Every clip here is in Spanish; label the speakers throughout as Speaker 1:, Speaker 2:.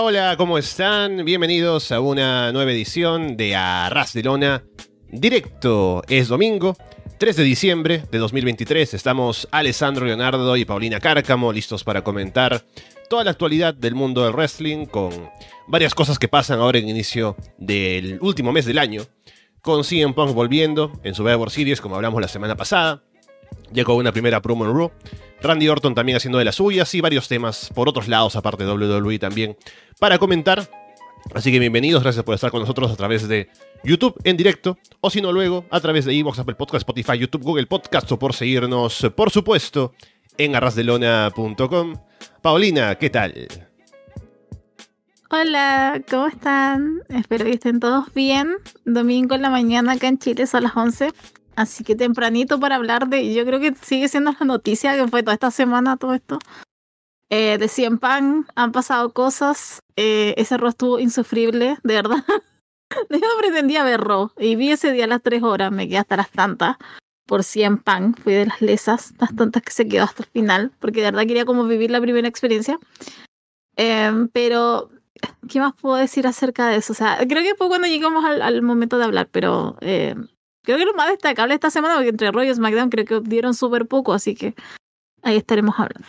Speaker 1: Hola, ¿cómo están? Bienvenidos a una nueva edición de Arras de Lona. Directo, es domingo, 3 de diciembre de 2023. Estamos Alessandro Leonardo y Paulina Cárcamo listos para comentar toda la actualidad del mundo del wrestling con varias cosas que pasan ahora en inicio del último mes del año. Con CM Punk volviendo en su Survivor Series, como hablamos la semana pasada. Llegó una primera promo en Raw. Randy Orton también haciendo de las suyas y varios temas por otros lados, aparte de WWE también, para comentar. Así que bienvenidos, gracias por estar con nosotros a través de YouTube en directo, o si no luego, a través de Evox, Apple Podcast, Spotify, YouTube, Google Podcast, o por seguirnos, por supuesto, en arrasdelona.com. Paulina, ¿qué tal?
Speaker 2: Hola, ¿cómo están? Espero que estén todos bien. Domingo en la mañana acá en Chile son las 11. Así que tempranito para hablar de, yo creo que sigue siendo la noticia que fue toda esta semana todo esto. Eh, de Cien Pan han pasado cosas. Eh, ese Raw estuvo insufrible, de verdad. yo no pretendía ver Raw y vi ese día a las 3 horas, me quedé hasta las tantas por Cien Pan. Fui de las lesas, las tantas que se quedó hasta el final, porque de verdad quería como vivir la primera experiencia. Em, pero, ¿qué más puedo decir acerca de eso? O sea, creo que fue cuando llegamos al, al momento de hablar, pero eh, Creo que lo más destacable esta semana, porque entre Roy y SmackDown creo que dieron súper poco, así que ahí estaremos hablando.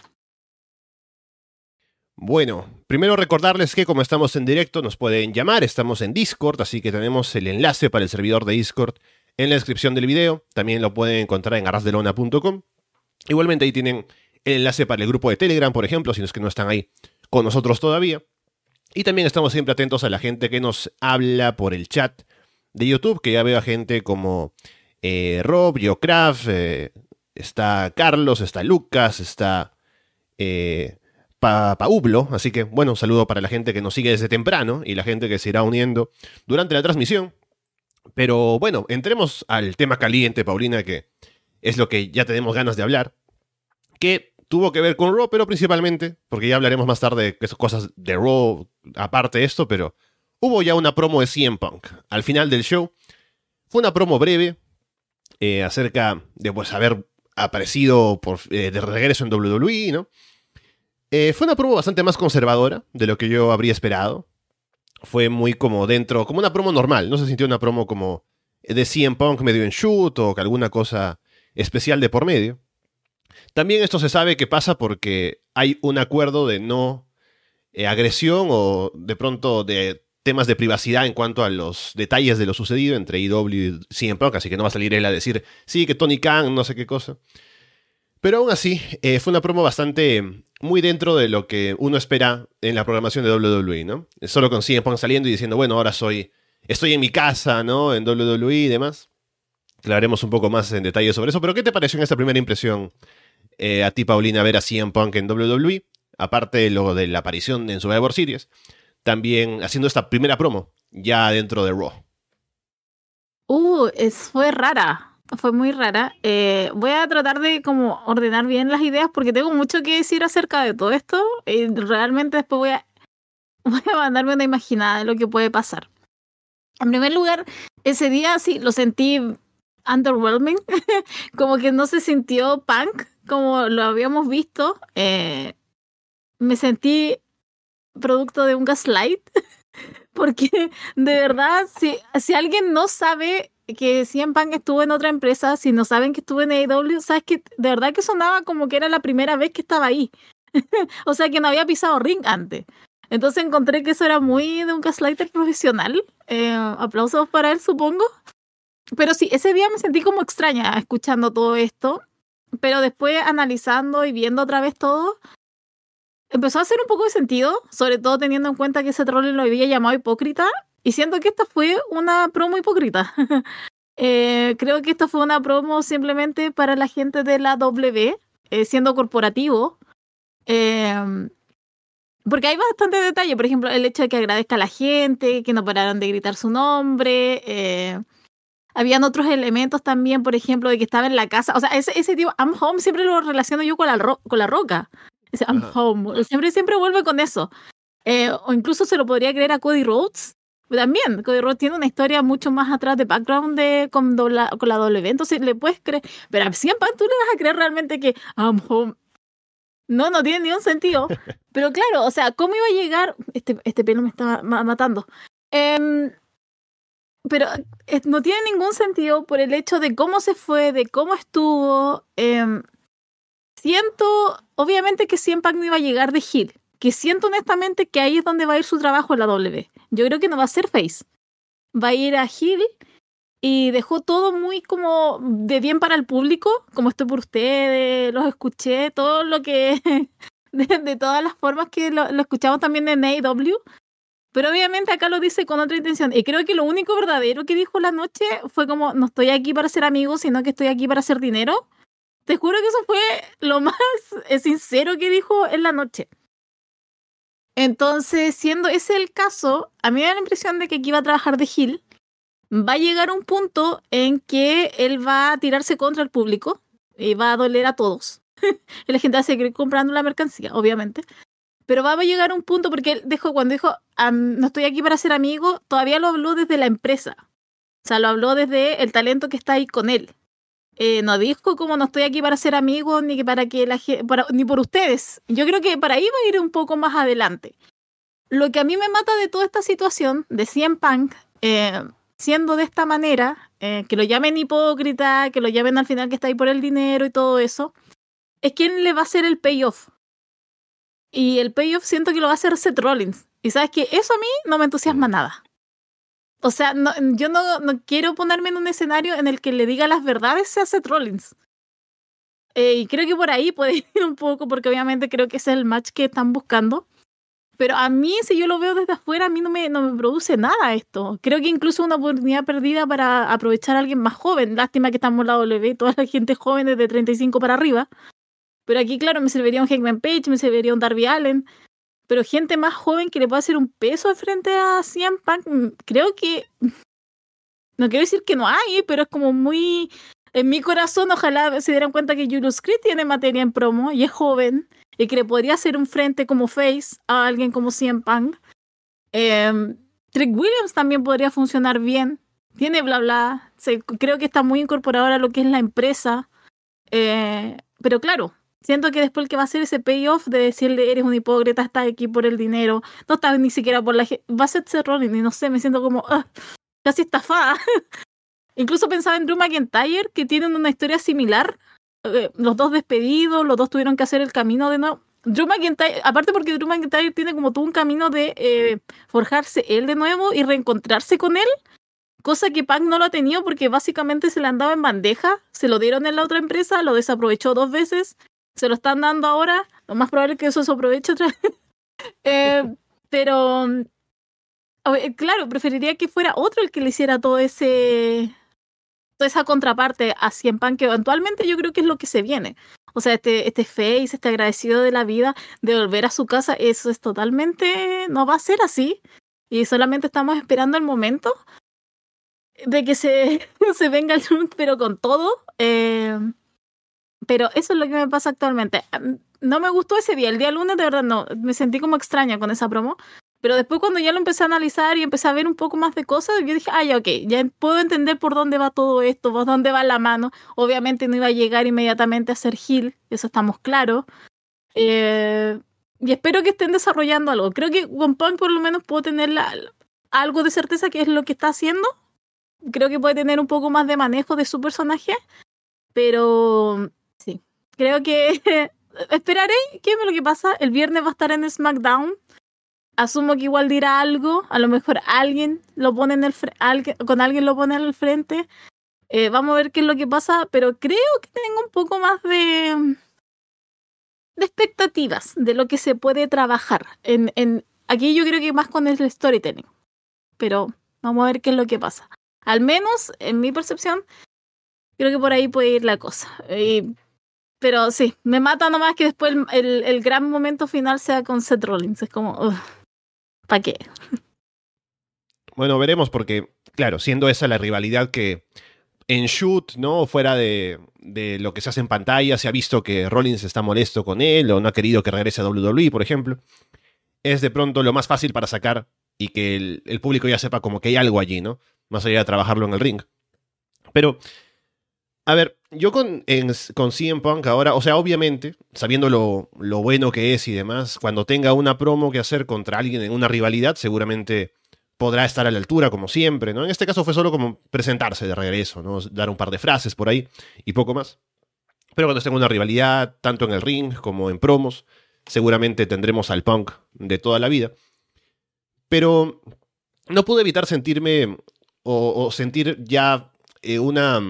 Speaker 1: Bueno, primero recordarles que como estamos en directo nos pueden llamar, estamos en Discord, así que tenemos el enlace para el servidor de Discord en la descripción del video, también lo pueden encontrar en arrasdelona.com. Igualmente ahí tienen el enlace para el grupo de Telegram, por ejemplo, si es que no están ahí con nosotros todavía. Y también estamos siempre atentos a la gente que nos habla por el chat de YouTube, que ya veo a gente como eh, Rob, Yocraft, eh, está Carlos, está Lucas, está eh, Paublo. Así que, bueno, un saludo para la gente que nos sigue desde temprano y la gente que se irá uniendo durante la transmisión. Pero bueno, entremos al tema caliente, Paulina, que es lo que ya tenemos ganas de hablar. Que tuvo que ver con Raw, pero principalmente, porque ya hablaremos más tarde de cosas de Raw aparte de esto, pero hubo ya una promo de CM Punk al final del show. Fue una promo breve eh, acerca de pues, haber aparecido por, eh, de regreso en WWE, ¿no? Eh, fue una promo bastante más conservadora de lo que yo habría esperado. Fue muy como dentro, como una promo normal. No se sintió una promo como de CM Punk medio en shoot o que alguna cosa especial de por medio. También esto se sabe que pasa porque hay un acuerdo de no agresión o de pronto de temas de privacidad en cuanto a los detalles de lo sucedido entre IW y CM Punk, así que no va a salir él a decir, sí, que Tony Khan, no sé qué cosa. Pero aún así, eh, fue una promo bastante muy dentro de lo que uno espera en la programación de WWE, ¿no? Solo con CM Punk saliendo y diciendo, bueno, ahora soy, estoy en mi casa, ¿no? En WWE y demás. Hablaremos un poco más en detalle sobre eso, pero ¿qué te pareció en esta primera impresión eh, a ti, Paulina, ver a CM Punk en WWE? Aparte de lo de la aparición en Survivor Series también haciendo esta primera promo ya dentro de Raw.
Speaker 2: Uh, es, fue rara, fue muy rara. Eh, voy a tratar de como ordenar bien las ideas porque tengo mucho que decir acerca de todo esto y realmente después voy a, mandarme una imaginada de lo que puede pasar. En primer lugar, ese día sí lo sentí underwhelming, como que no se sintió punk como lo habíamos visto. Eh, me sentí producto de un gaslight. Porque de verdad, si, si alguien no sabe que CM Punk estuvo en otra empresa, si no saben que estuvo en AEW, sabes que de verdad que sonaba como que era la primera vez que estaba ahí. o sea que no había pisado ring antes. Entonces encontré que eso era muy de un gaslighter profesional. Eh, aplausos para él, supongo. Pero sí, ese día me sentí como extraña escuchando todo esto. Pero después analizando y viendo otra vez todo, empezó a hacer un poco de sentido, sobre todo teniendo en cuenta que ese troll lo había llamado hipócrita, y siento que esta fue una promo hipócrita. eh, creo que esta fue una promo simplemente para la gente de la W, eh, siendo corporativo. Eh, porque hay bastante detalle, por ejemplo, el hecho de que agradezca a la gente, que no pararon de gritar su nombre. Eh, habían otros elementos también, por ejemplo, de que estaba en la casa. O sea, ese, ese tipo, I'm home siempre lo relaciono yo con la, con la roca. I'm home. Siempre, siempre vuelve con eso. Eh, o incluso se lo podría creer a Cody Rhodes, También, Cody Rhodes tiene una historia mucho más atrás de background de, con, dobla, con la W. Entonces le puedes creer. Pero a Cien Punk tú le vas a creer realmente que I'm home. No, no tiene ningún sentido. Pero claro, o sea, ¿cómo iba a llegar? Este, este pelo me está matando. Eh, pero eh, no tiene ningún sentido por el hecho de cómo se fue, de cómo estuvo. Eh, siento, obviamente que Cien no iba a llegar de Hill, que siento honestamente que ahí es donde va a ir su trabajo en la W. Yo creo que no va a ser Face. Va a ir a Hill y dejó todo muy como de bien para el público, como estoy por ustedes, los escuché, todo lo que, de, de todas las formas que lo, lo escuchamos también en AEW. Pero obviamente acá lo dice con otra intención. Y creo que lo único verdadero que dijo la noche fue como, no estoy aquí para ser amigos, sino que estoy aquí para hacer dinero. Te juro que eso fue lo más sincero que dijo en la noche. Entonces, siendo ese el caso, a mí me da la impresión de que aquí va a trabajar de Gil. Va a llegar un punto en que él va a tirarse contra el público y va a doler a todos. la gente va a seguir comprando la mercancía, obviamente. Pero va a llegar un punto, porque él dijo, cuando dijo, no estoy aquí para ser amigo, todavía lo habló desde la empresa. O sea, lo habló desde el talento que está ahí con él. Eh, no dijo como no estoy aquí para ser amigo ni para que la ni por ustedes. Yo creo que para ahí va a ir un poco más adelante. Lo que a mí me mata de toda esta situación de CM Punk, eh, siendo de esta manera, eh, que lo llamen hipócrita, que lo llamen al final que está ahí por el dinero y todo eso, es quién le va a hacer el payoff. Y el payoff siento que lo va a hacer Seth Rollins. Y sabes que eso a mí no me entusiasma nada. O sea, no, yo no, no, quiero ponerme en un escenario en el que le diga las verdades a Seth Rollins. Eh, y creo que por ahí puede ir un poco, porque obviamente creo que ese es el match que están buscando. Pero a mí, si yo lo veo desde afuera, a mí no me, no me produce nada esto. Creo que incluso una oportunidad perdida para aprovechar a alguien más joven. Lástima que estamos en la W, toda la gente joven desde 35 para arriba. Pero aquí, claro, me serviría un Hangman Page, me serviría un Darby Allen. Pero gente más joven que le pueda hacer un peso frente a CM Punk, mm, creo que. No quiero decir que no hay, pero es como muy. En mi corazón, ojalá se dieran cuenta que Julius Creed tiene materia en promo y es joven y que le podría hacer un frente como face a alguien como CM Punk. Eh, Trick Williams también podría funcionar bien. Tiene bla bla. Creo que está muy incorporado a lo que es la empresa. Eh, pero claro, Siento que después el que va a hacer ese payoff de decirle eres un hipócrita, estás aquí por el dinero, no estás ni siquiera por la gente, va a ser Rollins y no sé, me siento como uh, casi estafada. Incluso pensaba en Drew McIntyre, que tienen una historia similar. Eh, los dos despedidos, los dos tuvieron que hacer el camino de nuevo. Drew McIntyre, aparte porque Drew McIntyre tiene como todo un camino de eh, forjarse él de nuevo y reencontrarse con él, cosa que Punk no lo ha tenido porque básicamente se le andaba en bandeja, se lo dieron en la otra empresa, lo desaprovechó dos veces se lo están dando ahora, lo más probable es que eso se aproveche otra vez. eh, pero, claro, preferiría que fuera otro el que le hiciera todo ese toda esa contraparte a Cien Pan, que eventualmente yo creo que es lo que se viene. O sea, este, este face, este agradecido de la vida, de volver a su casa, eso es totalmente, no va a ser así. Y solamente estamos esperando el momento de que se, se venga el pero con todo. Eh, pero eso es lo que me pasa actualmente. No me gustó ese día, el día lunes de verdad no, me sentí como extraña con esa promo. Pero después cuando ya lo empecé a analizar y empecé a ver un poco más de cosas, yo dije, ay, ok, ya puedo entender por dónde va todo esto, por dónde va la mano. Obviamente no iba a llegar inmediatamente a ser Gil, eso estamos claros. Eh, y espero que estén desarrollando algo. Creo que con Punk por lo menos puedo tener la, algo de certeza que es lo que está haciendo. Creo que puede tener un poco más de manejo de su personaje. Pero creo que esperaré qué es lo que pasa. El viernes va a estar en SmackDown. Asumo que igual dirá algo. A lo mejor alguien lo pone en el alguien, con alguien lo pone al frente. Eh, vamos a ver qué es lo que pasa, pero creo que tengo un poco más de, de expectativas de lo que se puede trabajar. En, aquí yo creo que más con el storytelling. Pero vamos a ver qué es lo que pasa. Al menos, en mi percepción, creo que por ahí puede ir la cosa. Y pero sí, me mata nomás que después el, el, gran momento final sea con Seth Rollins. Es como, ¿para qué?
Speaker 1: Bueno, veremos porque, claro, siendo esa la rivalidad que en shoot, ¿no? Fuera de, de, lo que se hace en pantalla, se ha visto que Rollins está molesto con él o no ha querido que regrese a WWE, por ejemplo. Es de pronto lo más fácil para sacar y que el, público ya sepa como que hay algo allí, ¿no? Más allá de trabajarlo en el ring. Pero, a ver, yo con, con CM Punk ahora, o sea, obviamente, sabiendo lo, lo bueno que es y demás, cuando tenga una promo que hacer contra alguien en una rivalidad, seguramente podrá estar a la altura, como siempre, ¿no? En este caso fue solo como presentarse de regreso, ¿no? Dar un par de frases por ahí y poco más. Pero cuando esté en una rivalidad, tanto en el ring como en promos, seguramente tendremos al punk de toda la vida. Pero no pude evitar sentirme o, sentir ya eh, una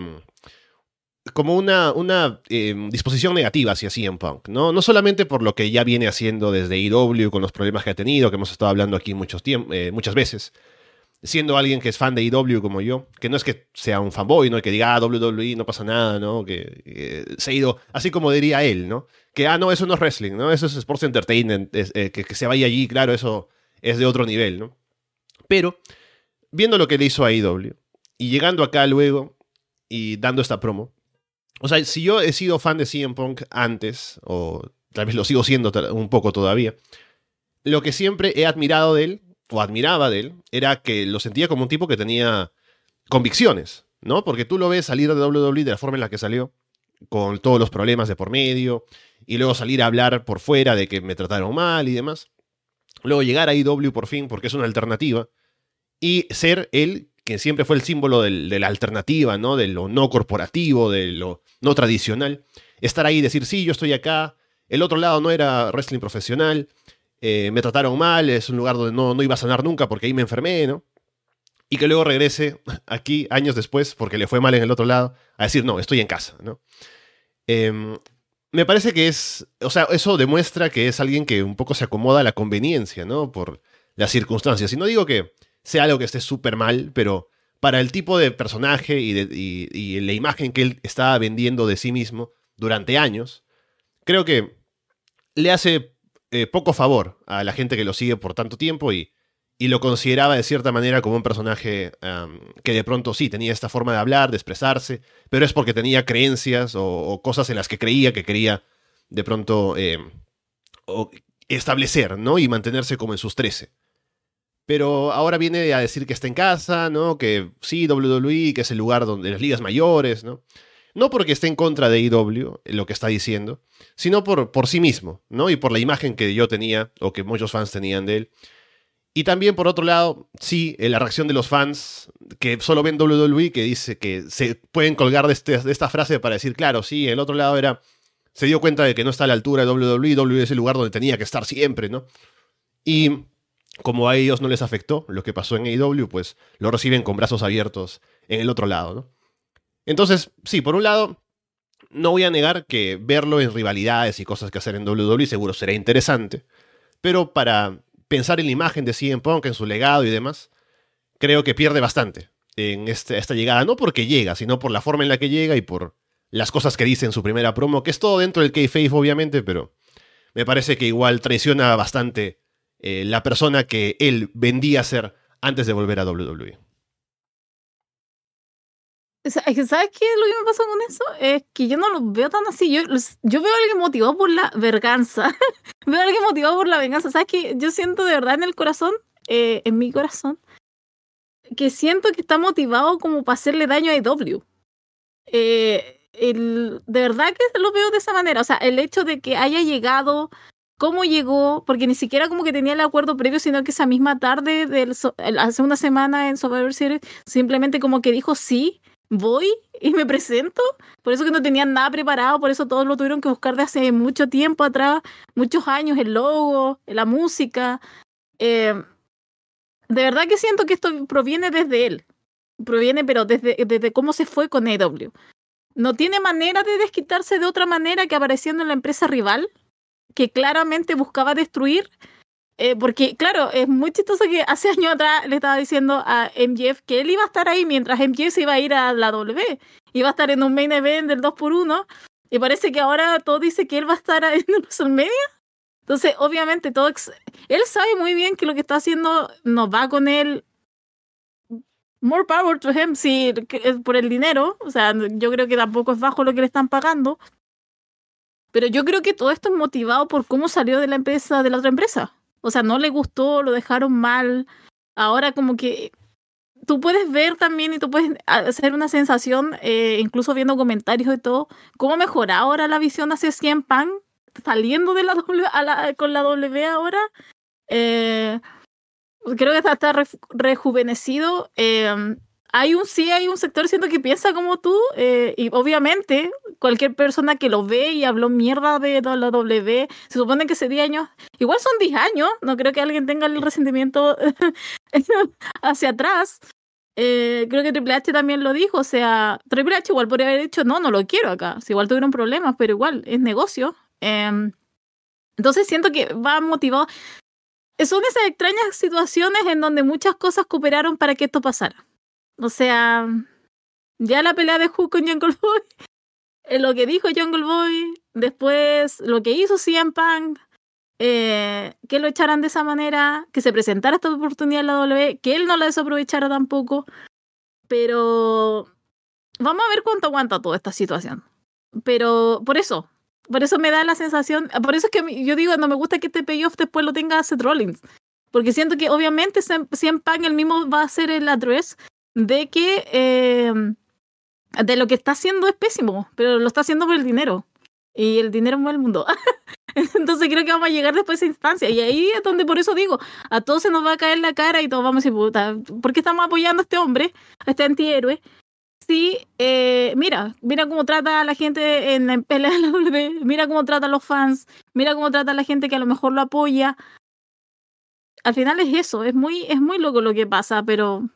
Speaker 1: como una, una eh, disposición negativa hacia CM Punk, ¿no? No solamente por lo que ya viene haciendo desde IW con los problemas que ha tenido, que hemos estado hablando aquí muchos eh, muchas veces, siendo alguien que es fan de IW como yo, que no es que sea un fanboy, ¿no? Que diga, ah, WWE no pasa nada, ¿no? Que se ha ido, así como diría él, ¿no? Que, ah, no, eso no es wrestling, ¿no? Eso es sports entertainment, eh, que, que se vaya allí, claro, eso es de otro nivel, ¿no? Pero, viendo lo que le hizo a IW, y llegando acá luego y dando esta promo, o sea, si yo he sido fan de CM Punk antes, o tal vez lo sigo siendo un poco todavía, lo que siempre he admirado de él, o admiraba de él, era que lo sentía como un tipo que tenía convicciones, ¿no? Porque tú lo ves salir de WWE de la forma en la que salió, con todos los problemas de por medio, y luego salir a hablar por fuera de que me trataron mal y demás. Luego llegar a IW por fin, porque es una alternativa, y ser él que siempre fue el símbolo de la alternativa, ¿no? De lo no corporativo, de lo no tradicional. Estar ahí y decir, sí, yo estoy acá. El otro lado no era wrestling profesional. Eh, me trataron mal, es un lugar donde no, no iba a sanar nunca porque ahí me enfermé, ¿no? Y que luego regrese aquí años después, porque le fue mal en el otro lado, a decir, no, estoy en casa, ¿no? Em, me parece que es, o sea, eso demuestra que es alguien que un poco se acomoda a la conveniencia, ¿no? Por las circunstancias. Y no digo que sea algo que esté súper mal, pero para el tipo de personaje y, la imagen que él estaba vendiendo de sí mismo durante años, creo que le hace eh, poco favor a la gente que lo sigue por tanto tiempo y, lo consideraba de cierta manera como un personaje que de pronto sí tenía esta forma de hablar, de expresarse, pero es porque tenía creencias o, cosas en las que creía que quería de pronto eh, establecer, ¿no? Y mantenerse como en sus trece. Pero ahora viene a decir que está en casa, ¿no? Que sí, WWE, que es el lugar donde las ligas mayores, ¿no? No porque esté en contra de IW, lo que está diciendo, sino por, por sí mismo, ¿no? Y por la imagen que yo tenía, o que muchos fans tenían de él. Y también, por otro lado, sí, la reacción de los fans que solo ven WWE, que dice que se pueden colgar de, este, de esta frase para decir, claro, sí, el otro lado era, se dio cuenta de que no está a la altura de WWE, WWE es el lugar donde tenía que estar siempre, ¿no? Y como a ellos no les afectó lo que pasó en AEW, pues lo reciben con brazos abiertos en el otro lado, ¿no? Entonces, sí, por un lado, no voy a negar que verlo en rivalidades y cosas que hacer en WWE seguro será interesante, pero para pensar en la imagen de CM Punk, en su legado y demás, creo que pierde bastante en este, esta llegada, no porque llega, sino por la forma en la que llega y por las cosas que dice en su primera promo, que es todo dentro del kayfabe obviamente, pero me parece que igual traiciona bastante eh, la persona que él vendía ser antes de volver a WWE.
Speaker 2: ¿Sabes qué es lo que me pasa con eso? Es que yo no lo veo tan así. Yo, veo a alguien motivado por la venganza. veo a alguien motivado por la venganza. ¿Sabes qué? Yo siento de verdad en el corazón, eh, en mi corazón, que siento que está motivado como para hacerle daño a IW. Eh, de verdad que lo veo de esa manera. O sea, el hecho de que haya llegado cómo llegó, porque ni siquiera como que tenía el acuerdo previo, sino que esa misma tarde, del, hace una semana en Survivor Series, simplemente como que dijo sí, voy y me presento. Por eso que no tenían nada preparado, por eso todos lo tuvieron que buscar de hace mucho tiempo atrás, muchos años, el logo, la música. Eh, de verdad que siento que esto proviene desde él. Proviene, pero desde, desde cómo se fue con AW. No tiene manera de desquitarse de otra manera que apareciendo en la empresa rival que claramente buscaba destruir. Eh, porque, claro, es muy chistoso que hace años atrás le estaba diciendo a MJF que él iba a estar ahí mientras MJF se iba a ir a la W. Iba a estar en un main event del 2x1. Y parece que ahora todo dice que él va a estar en WrestleMania. Entonces, obviamente, todo él sabe muy bien que lo que está haciendo no va con él. More power to him, si por el dinero. O sea, yo creo que tampoco es bajo lo que le están pagando. Pero yo creo que todo esto es motivado por cómo salió de la empresa, de la otra empresa. O sea, no le gustó, lo dejaron mal. ahora como que tú puedes ver también y tú puedes hacer una sensación, eh, incluso viendo comentarios y todo, cómo mejora ahora la visión hacia 100 Pan, saliendo de la, w, con la W ahora. Eh, creo que está, está rejuvenecido. Eh, hay un sí, hay un sector siento que piensa como tú eh, y obviamente cualquier persona que lo ve y habló mierda de la W, se supone que ese 10 años, igual son 10 años, no creo que alguien tenga el resentimiento hacia atrás. Eh, creo que Triple H también lo dijo, o sea, Triple H igual podría haber dicho, no, no lo quiero acá, si igual tuvieron problemas, pero igual es negocio. Eh, entonces siento que va motivado. Son esas extrañas situaciones en donde muchas cosas cooperaron para que esto pasara. O sea, ya la pelea de Hook con Jungle Boy, eh, lo que dijo Jungle Boy, después lo que hizo CM Punk, eh, que lo echaran de esa manera, que se presentara esta oportunidad en la W, que él no la desaprovechara tampoco. Pero vamos a ver cuánto aguanta toda esta situación. Pero por eso, por eso me da la sensación, por eso es que yo digo, no me gusta que este payoff después lo tenga Seth Rollins. Porque siento que obviamente CM Punk el mismo va a ser el address, de que eh, de lo que está haciendo es pésimo, pero lo está haciendo por el dinero. Y el dinero mueve el mundo. Entonces creo que vamos a llegar después a esa instancia. Y ahí es donde por eso digo, a todos se nos va a caer la cara y todos vamos a decir, puta, ¿por qué estamos apoyando a este hombre, a este antihéroe? Sí, eh, mira, mira cómo trata a la gente en la de la W, mira cómo trata a los fans, mira cómo trata a la gente que a lo mejor lo apoya. Al final es eso, es muy, es muy loco lo que pasa, pero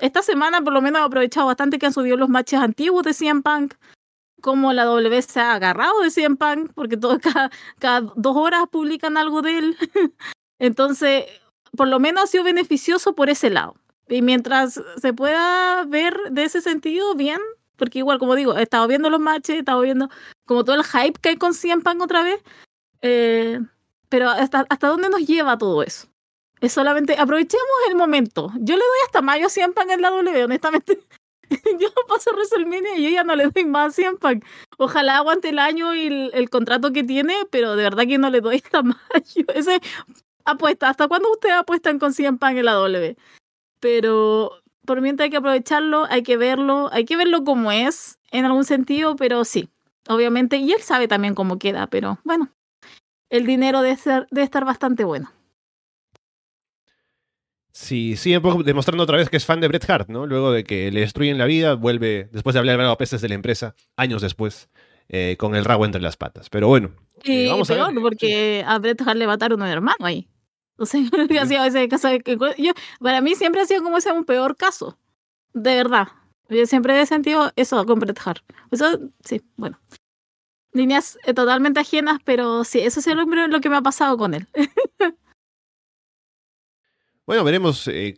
Speaker 2: esta semana por lo menos he aprovechado bastante que han subido los matches antiguos de CM Punk, como la W se ha agarrado de CM Punk, porque todo, cada, cada dos horas publican algo de él. Entonces, por lo menos ha sido beneficioso por ese lado. Y mientras se pueda ver de ese sentido, bien, porque igual, como digo, he estado viendo los matches, he estado viendo como todo el hype que hay con CM Punk otra vez. Eh, pero hasta, ¿hasta dónde nos lleva todo eso? Es solamente, aprovechemos el momento. Yo le doy hasta mayo a 100 en la W, honestamente. yo paso WrestleMania y yo ya no le doy más a 100 Ojalá aguante el año y el, contrato que tiene, pero de verdad que no le doy hasta mayo. Ese apuesta. ¿Hasta cuándo ustedes apuestan con 100 en la W? Pero por mientras hay que aprovecharlo, hay que verlo, hay que verlo como es, en algún sentido, pero sí, obviamente. Y él sabe también cómo queda, pero bueno, el dinero debe, ser, debe estar bastante bueno.
Speaker 1: Sí, sí, demostrando otra vez que es fan de Bret Hart, ¿no? Luego de que le destruyen la vida, vuelve, después de hablar a peces de la empresa, años después, eh, con el rabo entre las patas. Pero bueno.
Speaker 2: Eh, vamos a ver. porque a Bret Hart le mataron a un hermano ahí. O sea, ese caso yo, para mí siempre ha sido como ese un peor caso. De verdad. Yo siempre he sentido eso con Bret Hart. Eso, sí, bueno. Líneas eh, totalmente ajenas, pero sí, eso es lo que me ha pasado con él.
Speaker 1: Bueno, veremos eh,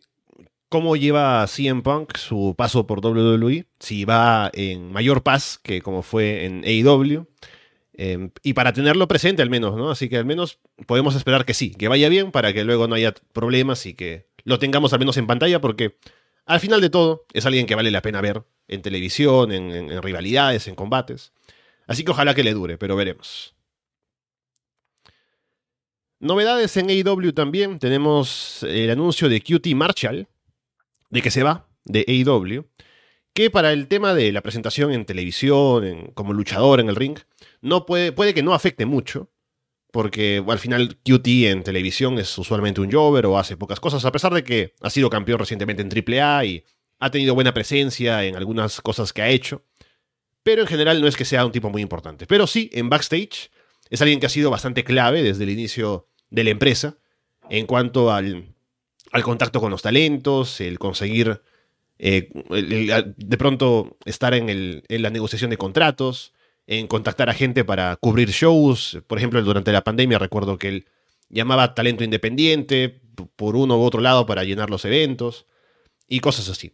Speaker 1: cómo lleva CM Punk su paso por WWE, si va en mayor paz que como fue en AEW. Em, y para tenerlo presente al menos, ¿no? Así que al menos podemos esperar que sí, que vaya bien para que luego no haya problemas y que lo tengamos al menos en pantalla porque al final de todo es alguien que vale la pena ver en televisión, en rivalidades, en combates. Así que ojalá que le dure, pero veremos. Novedades en AEW también. Tenemos el anuncio de QT Marshall, de que se va de AEW, que para el tema de la presentación en televisión, como luchador en el ring, no puede, puede que no afecte mucho, porque al final QT en televisión es usualmente un jover o hace pocas cosas, a pesar de que ha sido campeón recientemente en AAA y ha tenido buena presencia en algunas cosas que ha hecho. Pero en general no es que sea un tipo muy importante. Pero sí, en backstage es alguien que ha sido bastante clave desde el inicio de la empresa en cuanto al, al contacto con los talentos, el conseguir eh, de pronto estar en, el, en, la negociación de contratos, en contactar a gente para cubrir shows. Por ejemplo, durante la pandemia recuerdo que él llamaba talento independiente por uno u otro lado para llenar los eventos y cosas así.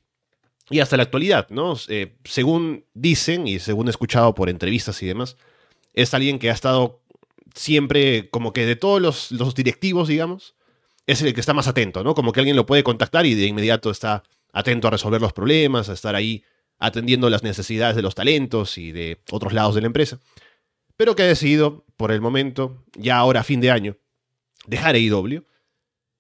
Speaker 1: Y hasta la actualidad, ¿no? Eh, según dicen y según he escuchado por entrevistas y demás, es alguien que ha estado siempre como que de todos los, directivos, digamos, es el que está más atento, ¿no? Como que alguien lo puede contactar y de inmediato está atento a resolver los problemas, a estar ahí atendiendo las necesidades de los talentos y de otros lados de la empresa. Pero que ha decidido, por el momento, ya ahora a fin de año, dejar AEW.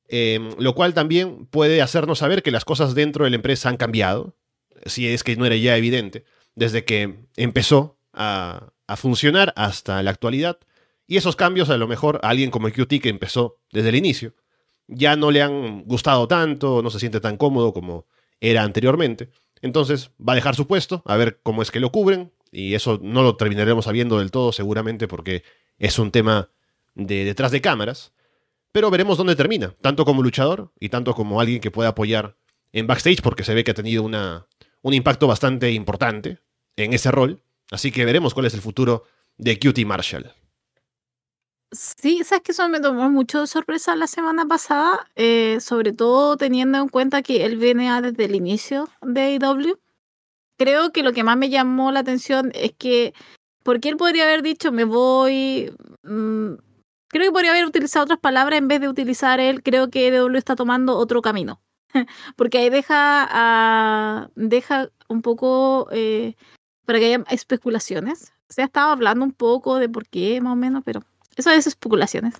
Speaker 1: Em, lo cual también puede hacernos saber que las cosas dentro de la empresa han cambiado, si es que no era ya evidente, desde que empezó a funcionar hasta la actualidad. Y esos cambios a lo mejor a alguien como QT que empezó desde el inicio, ya no le han gustado tanto, no se siente tan cómodo como era anteriormente. Entonces va a dejar su puesto, a ver cómo es que lo cubren, y eso no lo terminaremos sabiendo del todo seguramente porque es un tema de detrás de cámaras. Pero veremos dónde termina, tanto como luchador y tanto como alguien que pueda apoyar en backstage, porque se ve que ha tenido una, un impacto bastante importante en ese rol. Así que veremos cuál es el futuro de Cutie Marshall.
Speaker 2: Sí, sabes que eso me tomó mucho de sorpresa la semana pasada, eh, sobre todo teniendo en cuenta que él viene desde el inicio de AEW. Creo que lo que más me llamó la atención es que, porque él podría haber dicho, me voy, mm, Creo que podría haber utilizado otras palabras en vez de utilizar él. Creo que EW está tomando otro camino. Porque ahí deja, deja un poco eh, para que haya especulaciones. Se ha estado hablando un poco de por qué, más o menos, pero eso es especulaciones.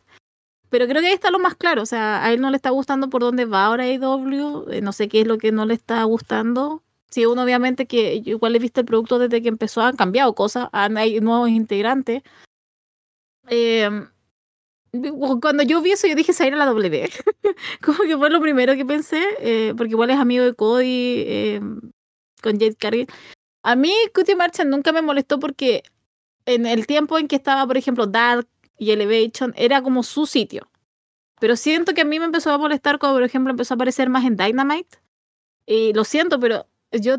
Speaker 2: Pero creo que ahí está lo más claro. O sea, a él no le está gustando por dónde va ahora EW. Eh, no sé qué es lo que no le está gustando. Sí, uno obviamente que igual he visto el producto desde que empezó, han cambiado cosas, hay nuevos integrantes. Eh, cuando yo vi eso, yo dije, se a la W. Como que fue lo primero que pensé, eh, porque igual es amigo de Cody eh, con Jade Cargill. A mí, Cutie Marchand nunca me molestó porque en el tiempo en que estaba, por ejemplo, Dark y Elevation, era como su sitio. Pero siento que a mí me empezó a molestar cuando, por ejemplo, empezó a aparecer más en Dynamite. Y lo siento, pero yo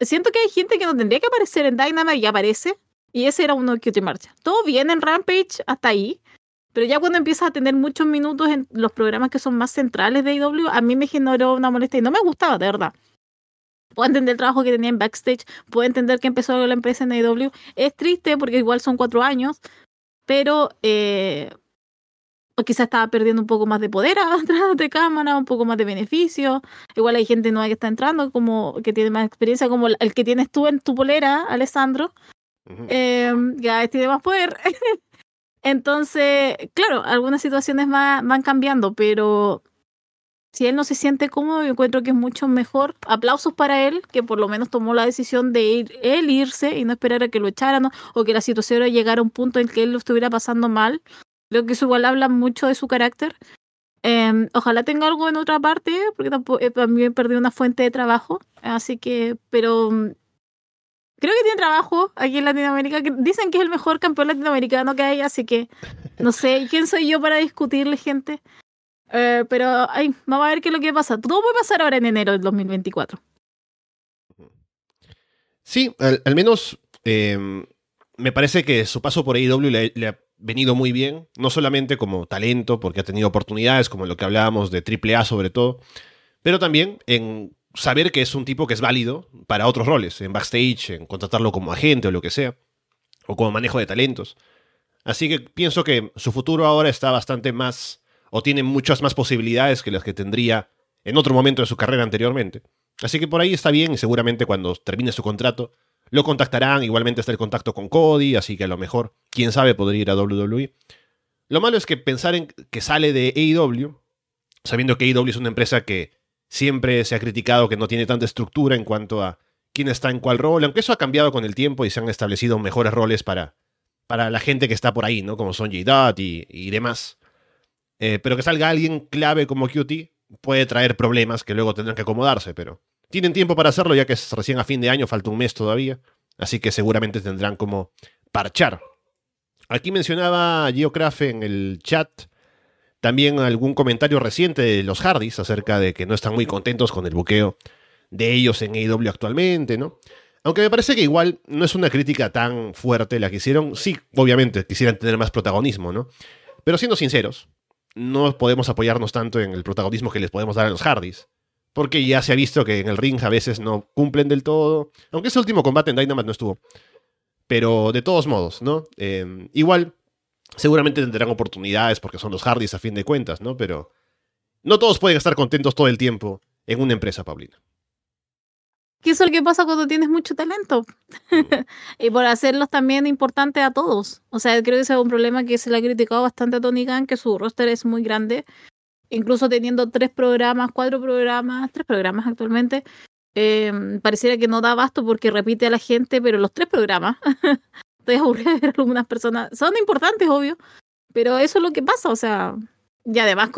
Speaker 2: siento que hay gente que no tendría que aparecer en Dynamite y aparece. Y ese era uno de Cutie Marchand. Todo bien en Rampage hasta ahí. Pero ya cuando empiezas a tener muchos minutos en los programas que son más centrales de IW, a mí me generó una molestia y no me gustaba, de verdad. Puedo entender el trabajo que tenía en backstage, puedo entender que empezó la empresa en IW. Es triste porque igual son cuatro años, pero eh, quizás estaba perdiendo un poco más de poder atrás de cámara, un poco más de beneficio. Igual hay gente nueva que está entrando, como que tiene más experiencia, como el que tienes tú en tu polera, Alessandro. eh, ya tiene más poder. Entonces, claro, algunas situaciones van, cambiando, pero si él no se siente cómodo, yo encuentro que es mucho mejor. Aplausos para él, que por lo menos tomó la decisión de ir, él irse y no esperar a que lo echaran o que la situación llegara a un punto en que él lo estuviera pasando mal. Creo que eso igual habla mucho de su carácter. Em, ojalá tenga algo en otra parte, porque tampoco, eh, también perdí una fuente de trabajo. Así que, pero creo que tiene trabajo aquí en Latinoamérica. Dicen que es el mejor campeón latinoamericano que hay, así que no sé quién soy yo para discutirle, gente. Eh, pero vamos a ver qué es lo que pasa. Todo puede pasar ahora en enero del 2024.
Speaker 1: Sí, al, menos em, me parece que su paso por AEW le, ha venido muy bien, no solamente como talento, porque ha tenido oportunidades, como lo que hablábamos de AAA sobre todo, pero también en saber que es un tipo que es válido para otros roles, en backstage, en contratarlo como agente o lo que sea, o como manejo de talentos. Así que pienso que su futuro ahora está bastante más, o tiene muchas más posibilidades que las que tendría en otro momento de su carrera anteriormente. Así que por ahí está bien y seguramente cuando termine su contrato lo contactarán, igualmente está el contacto con Cody, así que a lo mejor, quién sabe, podría ir a WWE. Lo malo es que pensar en que sale de AEW, sabiendo que AEW es una empresa que Siempre se ha criticado que no tiene tanta estructura en cuanto a quién está en cuál rol, aunque eso ha cambiado con el tiempo y se han establecido mejores roles para, para la gente que está por ahí, ¿no? Como son J. y, y demás. Eh, pero que salga alguien clave como QT puede traer problemas que luego tendrán que acomodarse, pero tienen tiempo para hacerlo ya que es recién a fin de año, falta un mes todavía, así que seguramente tendrán como parchar. Aquí mencionaba Geocraft en el chat también algún comentario reciente de los Hardys acerca de que no están muy contentos con el buqueo de ellos en AEW actualmente, ¿no? Aunque me parece que igual no es una crítica tan fuerte la que hicieron. Sí, obviamente quisieran tener más protagonismo, ¿no? Pero siendo sinceros, no podemos apoyarnos tanto en el protagonismo que les podemos dar a los Hardys. Porque ya se ha visto que en el ring a veces no cumplen del todo. Aunque ese último combate en Dynamite no estuvo. Pero de todos modos, ¿no? Eh, igual, Seguramente tendrán oportunidades porque son los Hardys a fin de cuentas, ¿no? Pero no todos pueden estar contentos todo el tiempo en una empresa, Paulina.
Speaker 2: ¿Qué es lo que pasa cuando tienes mucho talento? y por hacerlos también importantes a todos. O sea, creo que ese es un problema que se le ha criticado bastante a Tony Khan, que su roster es muy grande. incluso teniendo tres programas, cuatro programas, tres programas actualmente, eh, pareciera que no da abasto porque repite a la gente, pero los tres programas, estoy aburrida de ver algunas personas, son importantes, obvio, pero eso es lo que pasa, o sea, y además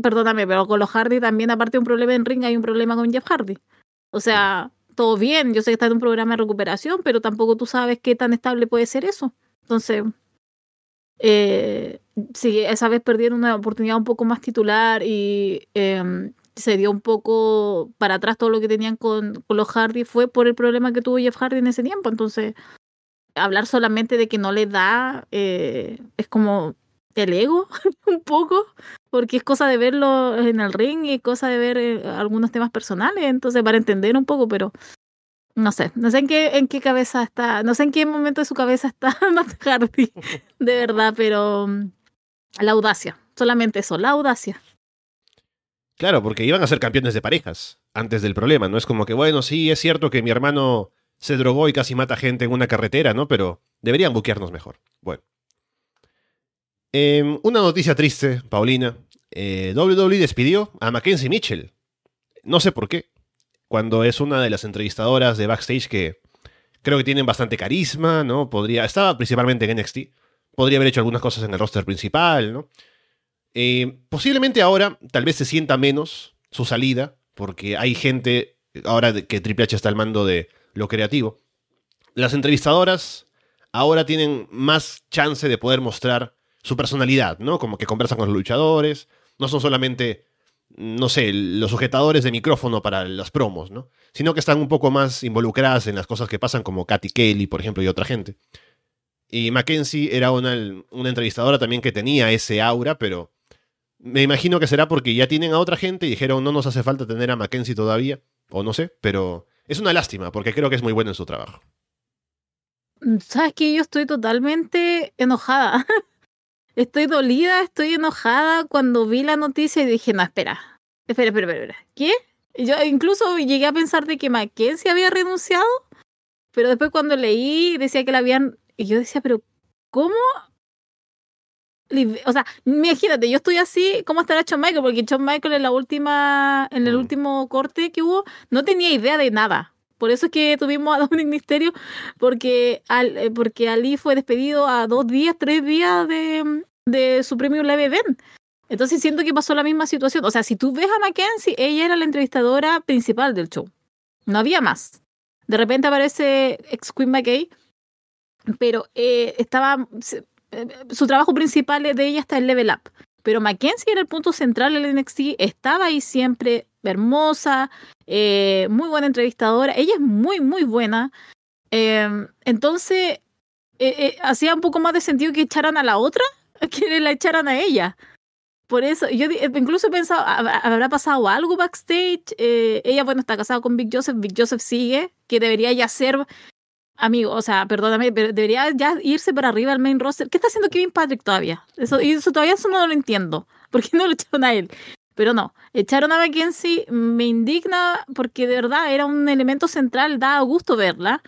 Speaker 2: perdóname, pero con los Hardy también, aparte de un problema en ring, hay un problema con Jeff Hardy. O sea, todo bien, yo sé que está en un programa de recuperación, pero tampoco tú sabes qué tan estable puede ser eso. Entonces, eh, sí, esa vez perdieron una oportunidad un poco más titular y eh, se dio un poco para atrás todo lo que tenían con, con, los Hardy fue por el problema que tuvo Jeff Hardy en ese tiempo. Entonces, hablar solamente de que no le da eh, es como el ego un poco, porque es cosa de verlo en el ring y cosa de ver eh, algunos temas personales, entonces para entender un poco, pero no sé, no sé en qué, en qué cabeza está, no sé en qué momento de su cabeza está Matt Hardy, de verdad, pero mm, la audacia, solamente eso, la audacia.
Speaker 1: Claro, porque iban a ser campeones de parejas antes del problema, ¿no? Es como que, bueno, sí, es cierto que mi hermano se drogó y casi mata gente en una carretera, ¿no? Pero deberían buquearnos mejor. Bueno. Eh, una noticia triste, Paulina. Eh, WWE despidió a Mackenzie Mitchell. No sé por qué. Cuando es una de las entrevistadoras de backstage que creo que tienen bastante carisma, ¿no? Podría. Estaba principalmente en NXT. Podría haber hecho algunas cosas en el roster principal, ¿no? Eh, posiblemente ahora tal vez se sienta menos su salida, porque hay gente, ahora que Triple H está al mando de lo creativo, las entrevistadoras ahora tienen más chance de poder mostrar su personalidad, ¿no? Como que conversan con los luchadores, no son solamente, no sé, los sujetadores de micrófono para las promos, ¿no? Sino que están un poco más involucradas en las cosas que pasan, como Katy Kelly, por ejemplo, y otra gente. Y Mackenzie era una, una entrevistadora también que tenía ese aura, pero me imagino que será porque ya tienen a otra gente y dijeron no nos hace falta tener a Mackenzie todavía, o no sé, pero es una lástima porque creo que es muy bueno en su trabajo.
Speaker 2: Sabes que yo estoy totalmente enojada. Estoy dolida, estoy enojada cuando vi la noticia y dije, no, espera, espera, espera, espera, ¿qué? Yo incluso llegué a pensar de que Mackenzie había renunciado, pero después cuando leí decía que la habían... Y yo decía, pero ¿cómo? O sea, imagínate, yo estoy así, ¿cómo estará Shawn Michael? Porque Shawn Michael en la última, en el último corte que hubo, no tenía idea de nada. Por eso es que tuvimos a Dominic Misterio, porque, al, eh, porque Ali fue despedido a dos días, tres días de, de su premio Live Event. Entonces siento que pasó la misma situación. O sea, si tú ves a Mackenzie, ella era la entrevistadora principal del show. No había más. De repente aparece ex Queen McKay, pero eh, estaba eh, su trabajo principal de ella está en Level Up. Pero Mackenzie era el punto central del NXT, estaba ahí siempre, hermosa, eh, muy buena entrevistadora, ella es muy, muy buena. Eh, entonces, eh, hacía un poco más de sentido que echaran a la otra que la echaran a ella. Por eso, yo incluso he pensado, ¿habrá pasado algo backstage? ella, bueno, está casada con Big Joseph, Big Joseph sigue, que debería ya ser amigo, o sea, perdóname, pero debería ya irse para arriba al main roster. ¿Qué está haciendo Kevin Patrick todavía? Eso, eso todavía no lo entiendo. ¿Por qué no lo echaron a él? Pero no, echaron a Mackenzie, me indigna porque de verdad era un elemento central, da gusto verla.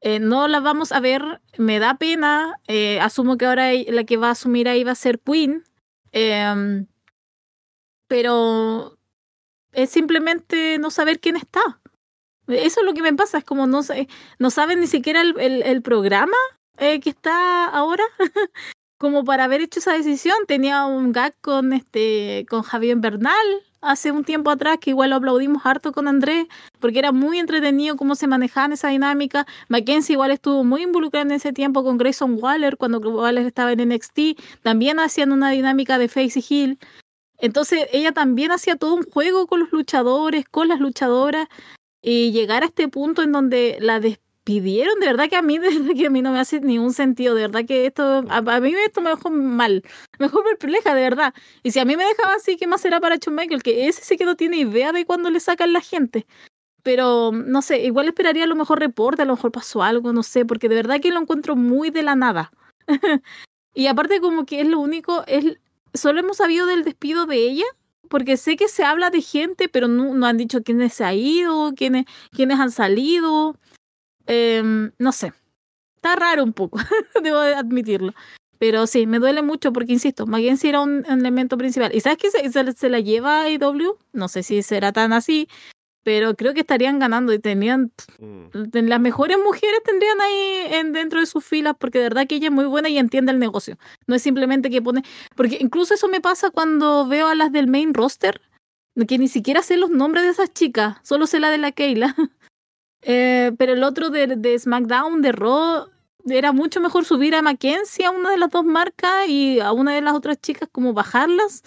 Speaker 2: Eh, no la vamos a ver, me da pena. Eh, asumo que ahora la que va a asumir ahí va a ser Queen. Eh, pero es simplemente no saber quién está. Eso es lo que me pasa, es como no, no saben ni siquiera el, el, programa eh, que está ahora. como para haber hecho esa decisión. Tenía un gag con este con Javier Bernal hace un tiempo atrás, que igual lo aplaudimos harto con Andrés, porque era muy entretenido cómo se manejaban esa dinámica. Mackenzie igual estuvo muy involucrada en ese tiempo con Grayson Waller, cuando Waller estaba en NXT, también hacían una dinámica de Face Hill. Entonces ella también hacía todo un juego con los luchadores, con las luchadoras, y llegar a este punto en donde la pidieron, de verdad que a mí, de que a mí no me hace ningún sentido, de verdad que esto, a, mí esto me dejó mal, me dejó perpleja, de verdad. Y si a mí me dejaba así, ¿qué más será para Michael? Que ese sí que no tiene idea de cuándo le sacan la gente. Pero, no sé, igual esperaría a lo mejor reporte, a lo mejor pasó algo, no sé, porque de verdad que lo encuentro muy de la nada. y aparte como que es lo único, es, solo hemos sabido del despido de ella, porque sé que se habla de gente, pero no, no han dicho quiénes se ha ido, quiénes, quiénes han salido. Eh, no sé. Está raro un poco, debo admitirlo. Pero sí, me duele mucho porque, insisto, Mackenzie era un, elemento principal. ¿Y sabes que se, se, la lleva a IW? No sé si será tan así, pero creo que estarían ganando y tenían mm. las mejores mujeres tendrían ahí en, dentro de sus filas porque de verdad que ella es muy buena y entiende el negocio. No es simplemente que pone, porque incluso eso me pasa cuando veo a las del main roster, que ni siquiera sé los nombres de esas chicas, solo sé la de la Keila. Eh, pero el otro de, de SmackDown, de Raw, era mucho mejor subir a Mackenzie a una de las dos marcas y a una de las otras chicas como bajarlas,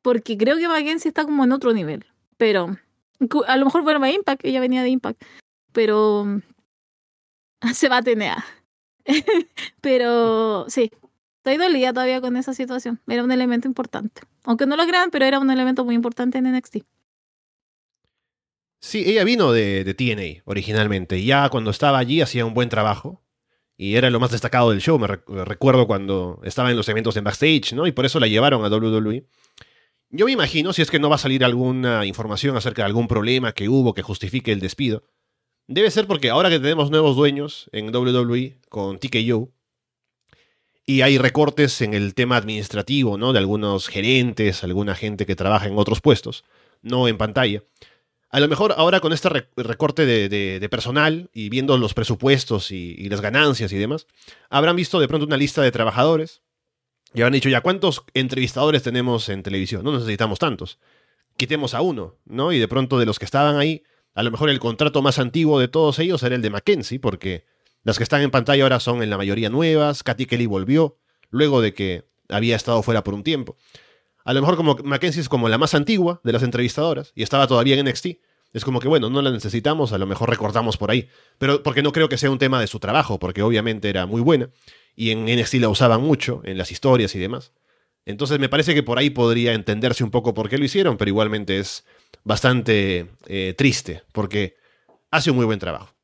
Speaker 2: porque creo que Mackenzie está como en otro nivel. Pero a lo mejor bueno, a Impact, ella venía de Impact, pero se va a tener. pero sí, estoy dolida todavía con esa situación. Era un elemento importante. Aunque no lo crean, pero era un elemento muy importante en NXT.
Speaker 1: Sí, ella vino de, de TNA originalmente. Y ya cuando estaba allí hacía un buen trabajo. Y era lo más destacado del show. Me recuerdo cuando estaba en los eventos en backstage, ¿no? Y por eso la llevaron a WWE. Yo me imagino, si es que no va a salir alguna información acerca de algún problema que hubo que justifique el despido, debe ser porque ahora que tenemos nuevos dueños en WWE con TKO, y hay recortes en el tema administrativo, ¿no? De algunos gerentes, alguna gente que trabaja en otros puestos, no en pantalla. A lo mejor ahora con este recorte de, personal y viendo los presupuestos y, y, las ganancias y demás, habrán visto de pronto una lista de trabajadores y han dicho ya, ¿cuántos entrevistadores tenemos en televisión? No necesitamos tantos. Quitemos a uno, ¿no? Y de pronto de los que estaban ahí, a lo mejor el contrato más antiguo de todos ellos era el de Mackenzie, porque las que están en pantalla ahora son en la mayoría nuevas. Katy Kelly volvió, luego de que había estado fuera por un tiempo. A lo mejor como Mackenzie es como la más antigua de las entrevistadoras y estaba todavía en NXT. Es como que, bueno, no la necesitamos, a lo mejor recortamos por ahí. Pero porque no creo que sea un tema de su trabajo, porque obviamente era muy buena y en NXT la usaban mucho, en las historias y demás. Entonces me parece que por ahí podría entenderse un poco por qué lo hicieron, pero igualmente es bastante eh, triste, porque hace un muy buen trabajo.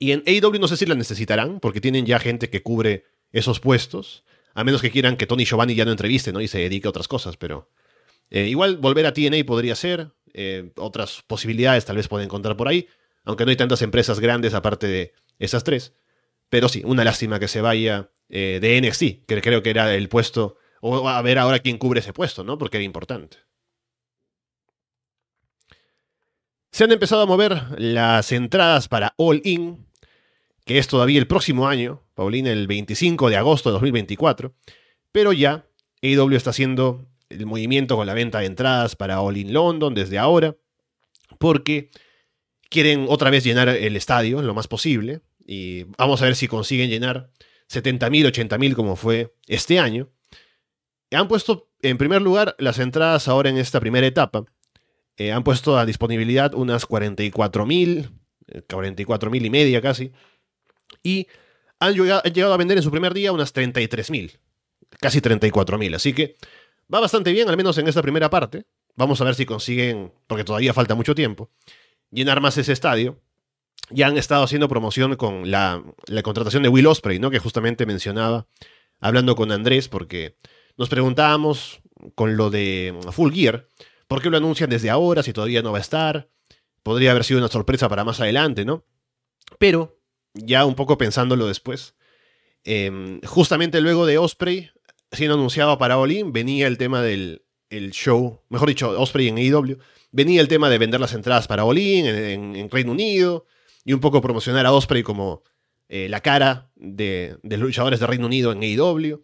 Speaker 1: Y en AEW no sé si la necesitarán, porque tienen ya gente que cubre esos puestos, a menos que quieran que Tony Giovanni ya no entreviste ¿no? y se dedique a otras cosas, pero eh, igual volver a TNA podría ser, eh, otras posibilidades tal vez pueden encontrar por ahí, aunque no hay tantas empresas grandes aparte de esas tres. Pero sí, una lástima que se vaya eh, de NXT, que creo que era el puesto, o a ver ahora quién cubre ese puesto, ¿no? Porque era importante. Se han empezado a mover las entradas para All In, que es todavía el próximo año, Paulina, el 25 de agosto de 2024, pero ya AEW está haciendo el movimiento con la venta de entradas para All In London desde ahora, porque quieren otra vez llenar el estadio lo más posible. Y vamos a ver si consiguen llenar 70.000, 80.000 como fue este año. Han puesto en primer lugar las entradas ahora en esta primera etapa. Eh, han puesto a disponibilidad unas 44.000, 44.000 y media casi. Y han llegado, han llegado, a vender en su primer día unas 33.000, casi 34.000. Así que va bastante bien, al menos en esta primera parte. Vamos a ver si consiguen, porque todavía falta mucho tiempo, llenar más ese estadio ya han estado haciendo promoción con la, contratación de Will Osprey, ¿no? Que justamente mencionaba, hablando con Andrés, porque nos preguntábamos con lo de Full Gear, ¿por qué lo anuncian desde ahora si todavía no va a estar? Podría haber sido una sorpresa para más adelante, ¿no? Pero, ya un poco pensándolo después, em, justamente luego de Osprey, siendo anunciado para Olin, venía el tema del show, mejor dicho, Osprey en AEW, venía el tema de vender las entradas para Olin en Reino Unido, y un poco promocionar a Osprey como eh, la cara de, los luchadores de Reino Unido en AEW.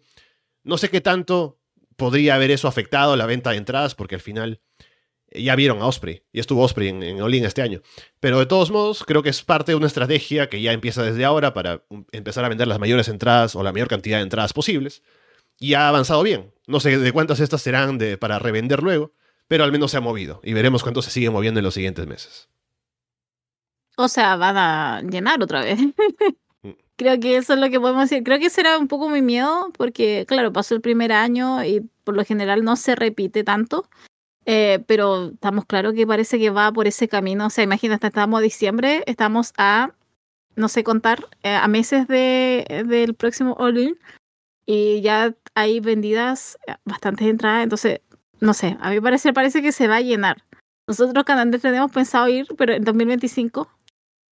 Speaker 1: No sé qué tanto podría haber eso afectado la venta de entradas, porque al final eh, ya vieron a Osprey, y estuvo Osprey en, en All este año. Pero de todos modos, creo que es parte de una estrategia que ya empieza desde ahora para um, empezar a vender las mayores entradas o la mayor cantidad de entradas posibles. Y ha avanzado bien. No sé de cuántas estas serán para revender luego, pero al menos se ha movido. Y veremos cuánto se sigue moviendo en los siguientes meses.
Speaker 2: O sea, van a llenar otra vez. Creo que eso es lo que podemos decir. Creo que ese era un poco mi miedo, porque, claro, pasó el primer año y por lo general no se repite tanto. Eh, pero estamos claros que parece que va por ese camino. O sea, imagínate, estamos a diciembre, estamos a, no sé contar, eh, a meses de, del próximo All y ya hay vendidas bastantes entradas. Entonces, no sé, a mí parece, parece que se va a llenar. Nosotros, Canandés, tenemos pensado ir, pero en 2025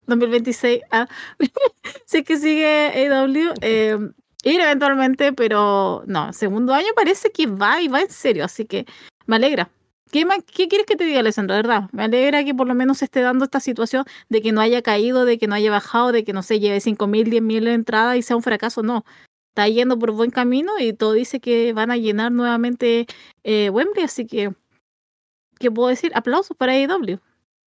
Speaker 2: 2026, ah, sé que sigue AW, eh, ir eventualmente, pero no, segundo año parece que va y va en serio, así que me alegra. ¿Qué, ¿Qué quieres que te diga, Alessandro? Verdad, me alegra que por lo menos se esté dando esta situación de que no haya caído, de que no haya bajado, de que no se lleve 5.000, 10.000 de entrada y sea un fracaso. No, está yendo por buen camino y todo dice que van a llenar nuevamente eh, Wembley, así que, ¿qué puedo decir? Aplausos para AEW.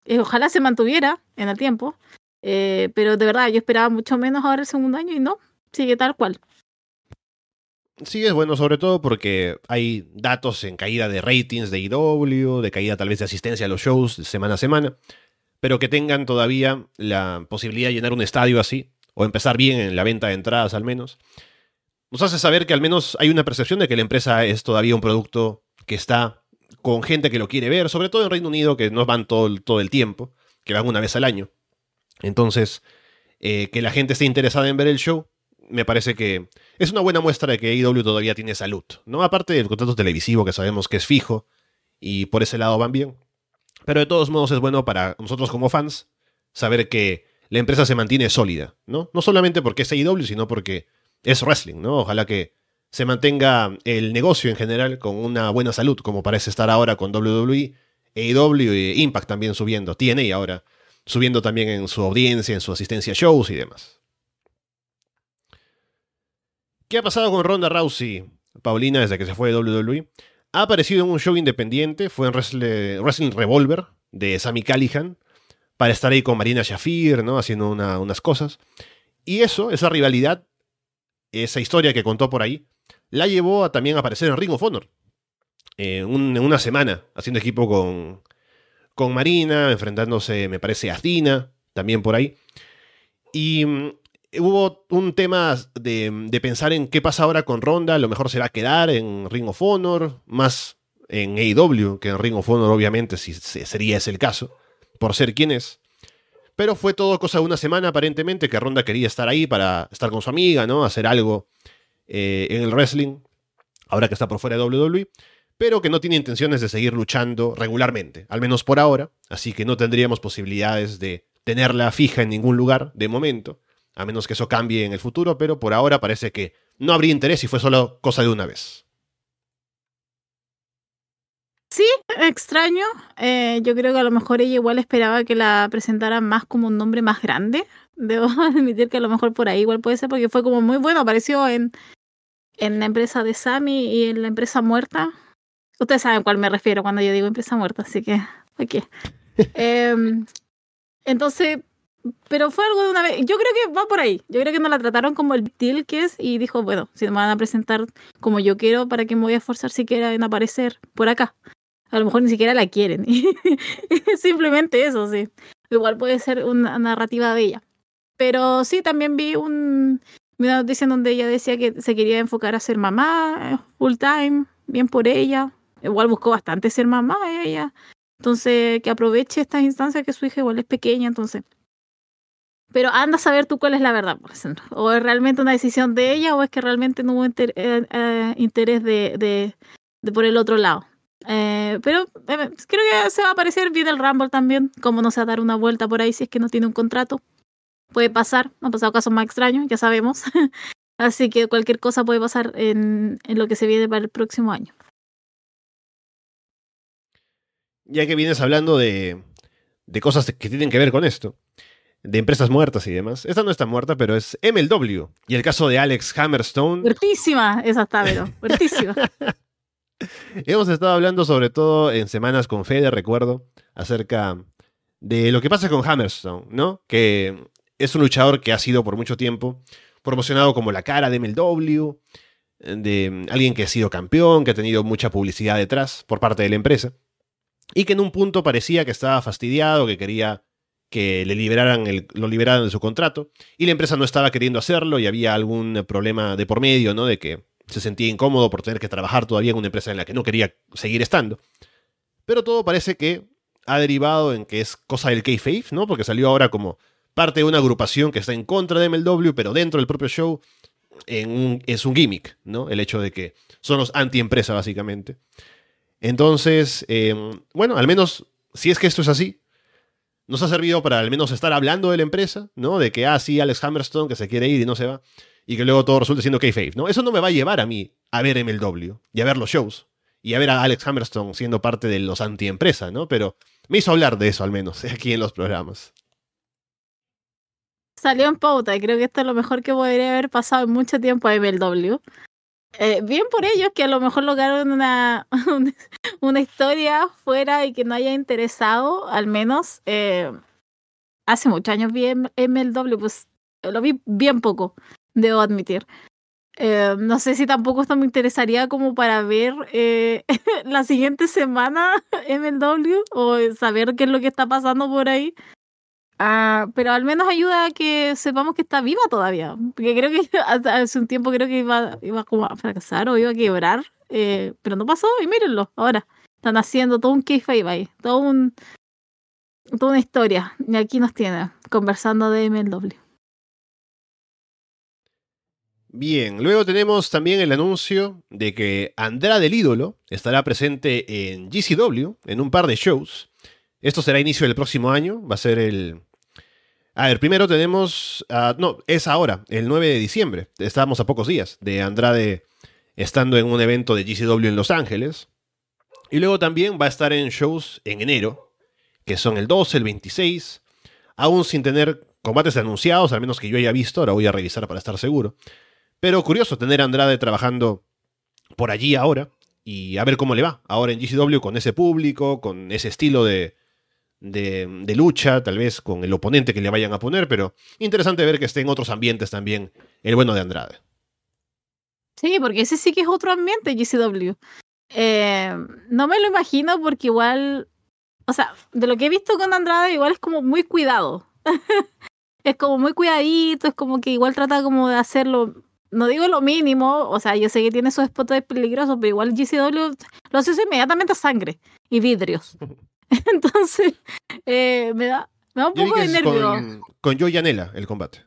Speaker 2: Eh, ojalá se mantuviera en el tiempo, eh, pero de verdad yo esperaba mucho menos ahora el segundo año y no, sigue tal cual.
Speaker 1: Sí, es bueno, sobre todo porque hay datos en caída de ratings de IW, de caída tal vez de asistencia a los shows semana a semana, pero que tengan todavía la posibilidad de llenar un estadio así, o empezar bien en la venta de entradas al menos, nos hace saber que al menos hay una percepción de que la empresa es todavía un producto que está con gente que lo quiere ver, sobre todo en Reino Unido, que no van todo, todo el tiempo, que van una vez al año. Entonces, eh, que la gente esté interesada en ver el show me parece que es una buena muestra de que AEW todavía tiene salud, ¿no? Aparte del contrato televisivo que sabemos que es fijo y por ese lado van bien. Pero de todos modos es bueno para nosotros como fans saber que la empresa se mantiene sólida, ¿no? No solamente porque es AEW, sino porque es wrestling, ¿no? Ojalá que se mantenga el negocio en general con una buena salud, como parece estar ahora con WWE, AEW y Impact también subiendo, TNA ahora subiendo también en su audiencia, en su asistencia a shows y demás. ¿Qué ha pasado con Ronda Rousey, Paulina, desde que se fue de WWE? Ha aparecido en un show independiente, fue en Wrestling Revolver de Sammy Callihan, para estar ahí con Marina Shafir, ¿no? Haciendo unas cosas. Y eso, esa rivalidad, esa historia que contó por ahí, la llevó a también aparecer en Ring of Honor. en una semana, haciendo equipo con, con Marina, enfrentándose, me parece, a Cena, también por ahí. Y mm, hubo un tema de, pensar en qué pasa ahora con Ronda. lo mejor será quedar en Ring of Honor, más en AEW que en Ring of Honor, obviamente, si sería ese el caso, por ser quien es. Pero fue todo cosa de una semana, aparentemente, que Ronda quería estar ahí para estar con su amiga, ¿no? Hacer algo eh, en el wrestling, ahora que está por fuera de WWE. Pero que no tiene intenciones de seguir luchando regularmente, al menos por ahora. Así que no tendríamos posibilidades de tenerla fija en ningún lugar de momento a menos que eso cambie en el futuro, pero por ahora parece que no habría interés y fue solo cosa de una vez.
Speaker 2: Sí, extraño. Eh, yo creo que a lo mejor ella igual esperaba que la presentara más como un nombre más grande. Debo admitir que a lo mejor por ahí igual puede ser porque fue como muy bueno. Apareció en, en la empresa de Sammy y en la empresa muerta. Ustedes saben a cuál me refiero cuando yo digo empresa muerta, así que aquí. Em, entonces, pero fue algo de una vez. Yo creo que va por ahí. Yo creo que no la trataron como el deal que es y dijo, bueno, si me van a presentar como yo quiero, ¿para qué me voy a esforzar siquiera en aparecer por acá? A lo mejor ni siquiera la quieren. Simplemente eso, sí. Igual puede ser una narrativa de ella. Pero sí, también vi un, una noticia en donde ella decía que se quería enfocar a ser mamá full time, bien por ella. Igual buscó bastante ser mamá ella. Entonces, que aproveche estas instancias que su hija igual es pequeña, entonces pero anda a saber tú cuál es la verdad, por ejemplo. O es realmente una decisión de ella o es que realmente no hubo eh, eh, interés de, de, por el otro lado. Eh, pero creo que se va a aparecer bien el Rumble también, como no se dar una vuelta por ahí si es que no tiene un contrato. Puede pasar, han pasado casos más extraños, ya sabemos. Así que cualquier cosa puede pasar en, en lo que se viene para el próximo año.
Speaker 1: Ya que vienes hablando de, de cosas que tienen que ver con esto, de empresas muertas y demás. Esta no está muerta, pero es MLW. Y el caso de Alex Hammerstone.
Speaker 2: Fuertísima esa está, pero fuertísima.
Speaker 1: Hemos estado hablando sobre todo en semanas con Fede, recuerdo, acerca de lo que pasa con Hammerstone, ¿no? Que es un luchador que ha sido por mucho tiempo promocionado como la cara de MLW, de alguien que ha sido campeón, que ha tenido mucha publicidad detrás por parte de la empresa, y que en un punto parecía que estaba fastidiado, que quería que le liberaran lo liberaran de su contrato y la empresa no estaba queriendo hacerlo y había algún problema de por medio, ¿no? De que se sentía incómodo por tener que trabajar todavía en una empresa en la que no quería seguir estando. Pero todo parece que ha derivado en que es cosa del kayfabe, ¿no? Porque salió ahora como parte de una agrupación que está en contra de MLW, pero dentro del propio show es un gimmick, ¿no? El hecho de que son los anti-empresa, básicamente. Entonces, eh, bueno, al menos si es que esto es así, nos ha servido para al menos estar hablando de la empresa, ¿no? De que, ah, sí, Alex Hammerstone que se quiere ir y no se va. y que luego todo resulte siendo kayfabe, ¿no? Eso no me va a llevar a mí a ver MLW y a ver los shows y a ver a Alex Hammerstone siendo parte de los anti-empresa, ¿no? Pero me hizo hablar de eso al menos aquí en los programas.
Speaker 2: Salió en pauta y creo que esto es lo mejor que podría haber pasado en mucho tiempo a MLW. Eh, bien por ellos que a lo mejor lograron una, una historia fuera y que no haya interesado, al menos eh, hace muchos años vi MLW, pues lo vi bien poco, debo admitir. Eh, no sé si tampoco esto me interesaría como para ver eh, la siguiente semana MLW o saber qué es lo que está pasando por ahí. Ah, pero al menos ayuda a que sepamos que está viva todavía. Porque creo que hace un tiempo creo que iba, iba a fracasar o iba a quebrar. Eh, pero no pasó y mírenlo, ahora. Están haciendo todo un kayfabe ahí. Todo un, toda una historia. Y aquí nos tiene, conversando de MLW.
Speaker 1: Bien, luego tenemos también el anuncio de que Andrade el ídolo estará presente en GCW en un par de shows. Esto será inicio del próximo año, va a ser el... A ver, primero tenemos... Uh, no, es ahora, el 9 de diciembre. Estábamos a pocos días de Andrade estando en un evento de GCW en Los Ángeles. Y luego también va a estar en shows en enero, que son el 12, el 26, aún sin tener combates anunciados, al menos que yo haya visto, ahora voy a revisar para estar seguro. Pero curioso tener a Andrade trabajando por allí ahora y a ver cómo le va ahora en GCW con ese público, con ese estilo de, de, lucha, tal vez con el oponente que le vayan a poner, pero interesante ver que esté en otros ambientes también el bueno de Andrade.
Speaker 2: Sí, porque ese sí que es otro ambiente GCW. Eh, no me lo imagino porque igual, o sea, de lo que he visto con Andrade, igual es como muy cuidado. es como muy cuidadito, es como que igual trata como de hacerlo no digo lo mínimo, o sea, yo sé que tiene sus spots peligrosos, pero igual GCW lo hace inmediatamente sangre y vidrios. Entonces, eh, me, da, me da un poco de nervio.
Speaker 1: Con, con Joey Yanela el combate.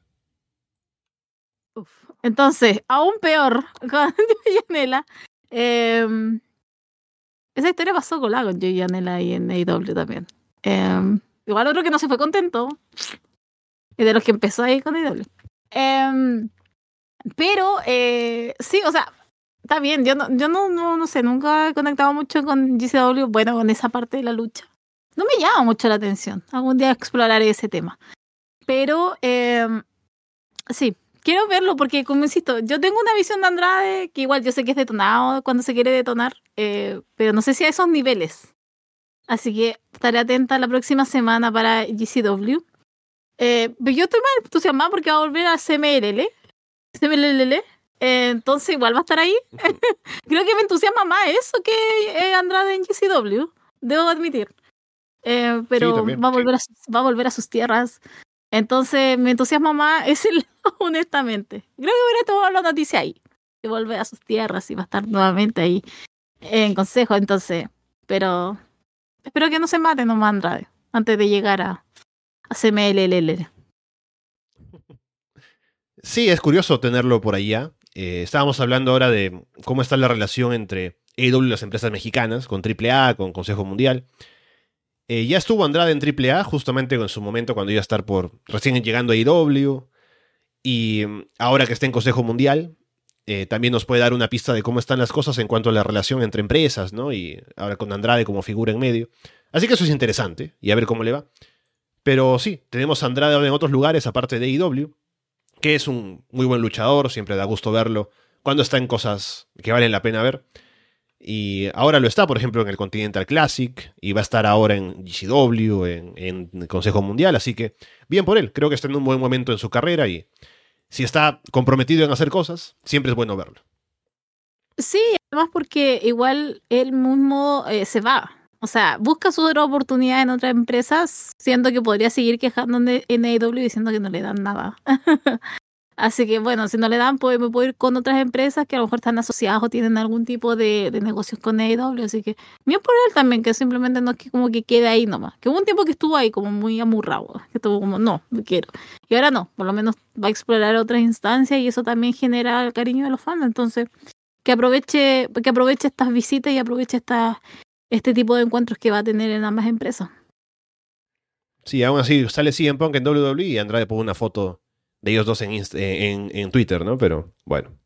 Speaker 2: Uf. Entonces, aún peor, con Joey Yanela. Eh, esa historia pasó con la con Joey Yanela y en AEW también. Eh, igual otro que no se fue contento. Y de los que empezó ahí con AEW. Eh, pero eh, sí, o sea, está bien. Yo no, yo no, no, no sé, nunca he conectado mucho con GCW, bueno, con esa parte de la lucha. No me llama mucho la atención. Algún día exploraré ese tema. Pero eh, sí, quiero verlo porque, como insisto, yo tengo una visión de Andrade que igual yo sé que es detonado cuando se quiere detonar, eh, pero no sé si a esos niveles. Así que estaré atenta la próxima semana para GCW. Eh, pero yo estoy más entusiasmada porque va a volver a CMLL. CMLL. Eh, entonces igual va a estar ahí. Creo que me entusiasma más eso que eh, Andrade en GCW. Debo admitir. Eh, pero
Speaker 1: Sí,
Speaker 2: va, a volver a, sus- va a volver a sus tierras. Entonces me entusiasma más ese lado, honestamente. Creo que hubiera tomado la noticia ahí. Que volver a sus tierras y va a estar nuevamente ahí en consejo. Entonces, pero espero que no se mate nomás Andrade antes de llegar a, a CMLL.
Speaker 1: Sí, es curioso tenerlo por allá. Eh, estábamos hablando ahora de cómo está la relación entre AEW y las empresas mexicanas, con AAA, con Consejo Mundial. Eh, ya estuvo Andrade en AAA, justamente en su momento cuando iba a estar por recién llegando a AEW. Y mm, ahora que está en Consejo Mundial, eh, también nos puede dar una pista de cómo están las cosas en cuanto a la relación entre empresas, ¿no? Y ahora con Andrade como figura en medio. Así que eso es interesante, y a ver cómo le va. Pero sí, tenemos a Andrade en otros lugares, aparte de AEW que es un muy buen luchador, siempre da gusto verlo cuando está en cosas que valen la pena ver. Y ahora lo está, por ejemplo, en el Continental Classic, y va a estar ahora en GCW, en, en el Consejo Mundial, así que bien por él, creo que está en un buen momento en su carrera y si está comprometido en hacer cosas, siempre es bueno verlo.
Speaker 2: Sí, además porque igual él mismo eh, se va. O sea, busca su otra oportunidad en otras empresas, siendo que podría seguir quejando en AEW diciendo que no le dan nada. Así que bueno, si no le dan, pues me puedo ir con otras empresas que a lo mejor están asociadas o tienen algún tipo de, negocios con AEW. Así que bien por él también, que simplemente no es que como que quede ahí nomás. Que hubo un tiempo que estuvo ahí como muy amurrado, que estuvo como, no, me quiero. Y ahora no, por lo menos va a explorar otras instancias y eso también genera el cariño de los fans. Entonces, que aproveche, que aproveche estas visitas y aproveche esta, este tipo de encuentros que va a tener en ambas empresas.
Speaker 1: Sí, aún así sale CM Punk en WWE y Andrade pone una foto de ellos dos en, en, Twitter, ¿no? Pero bueno.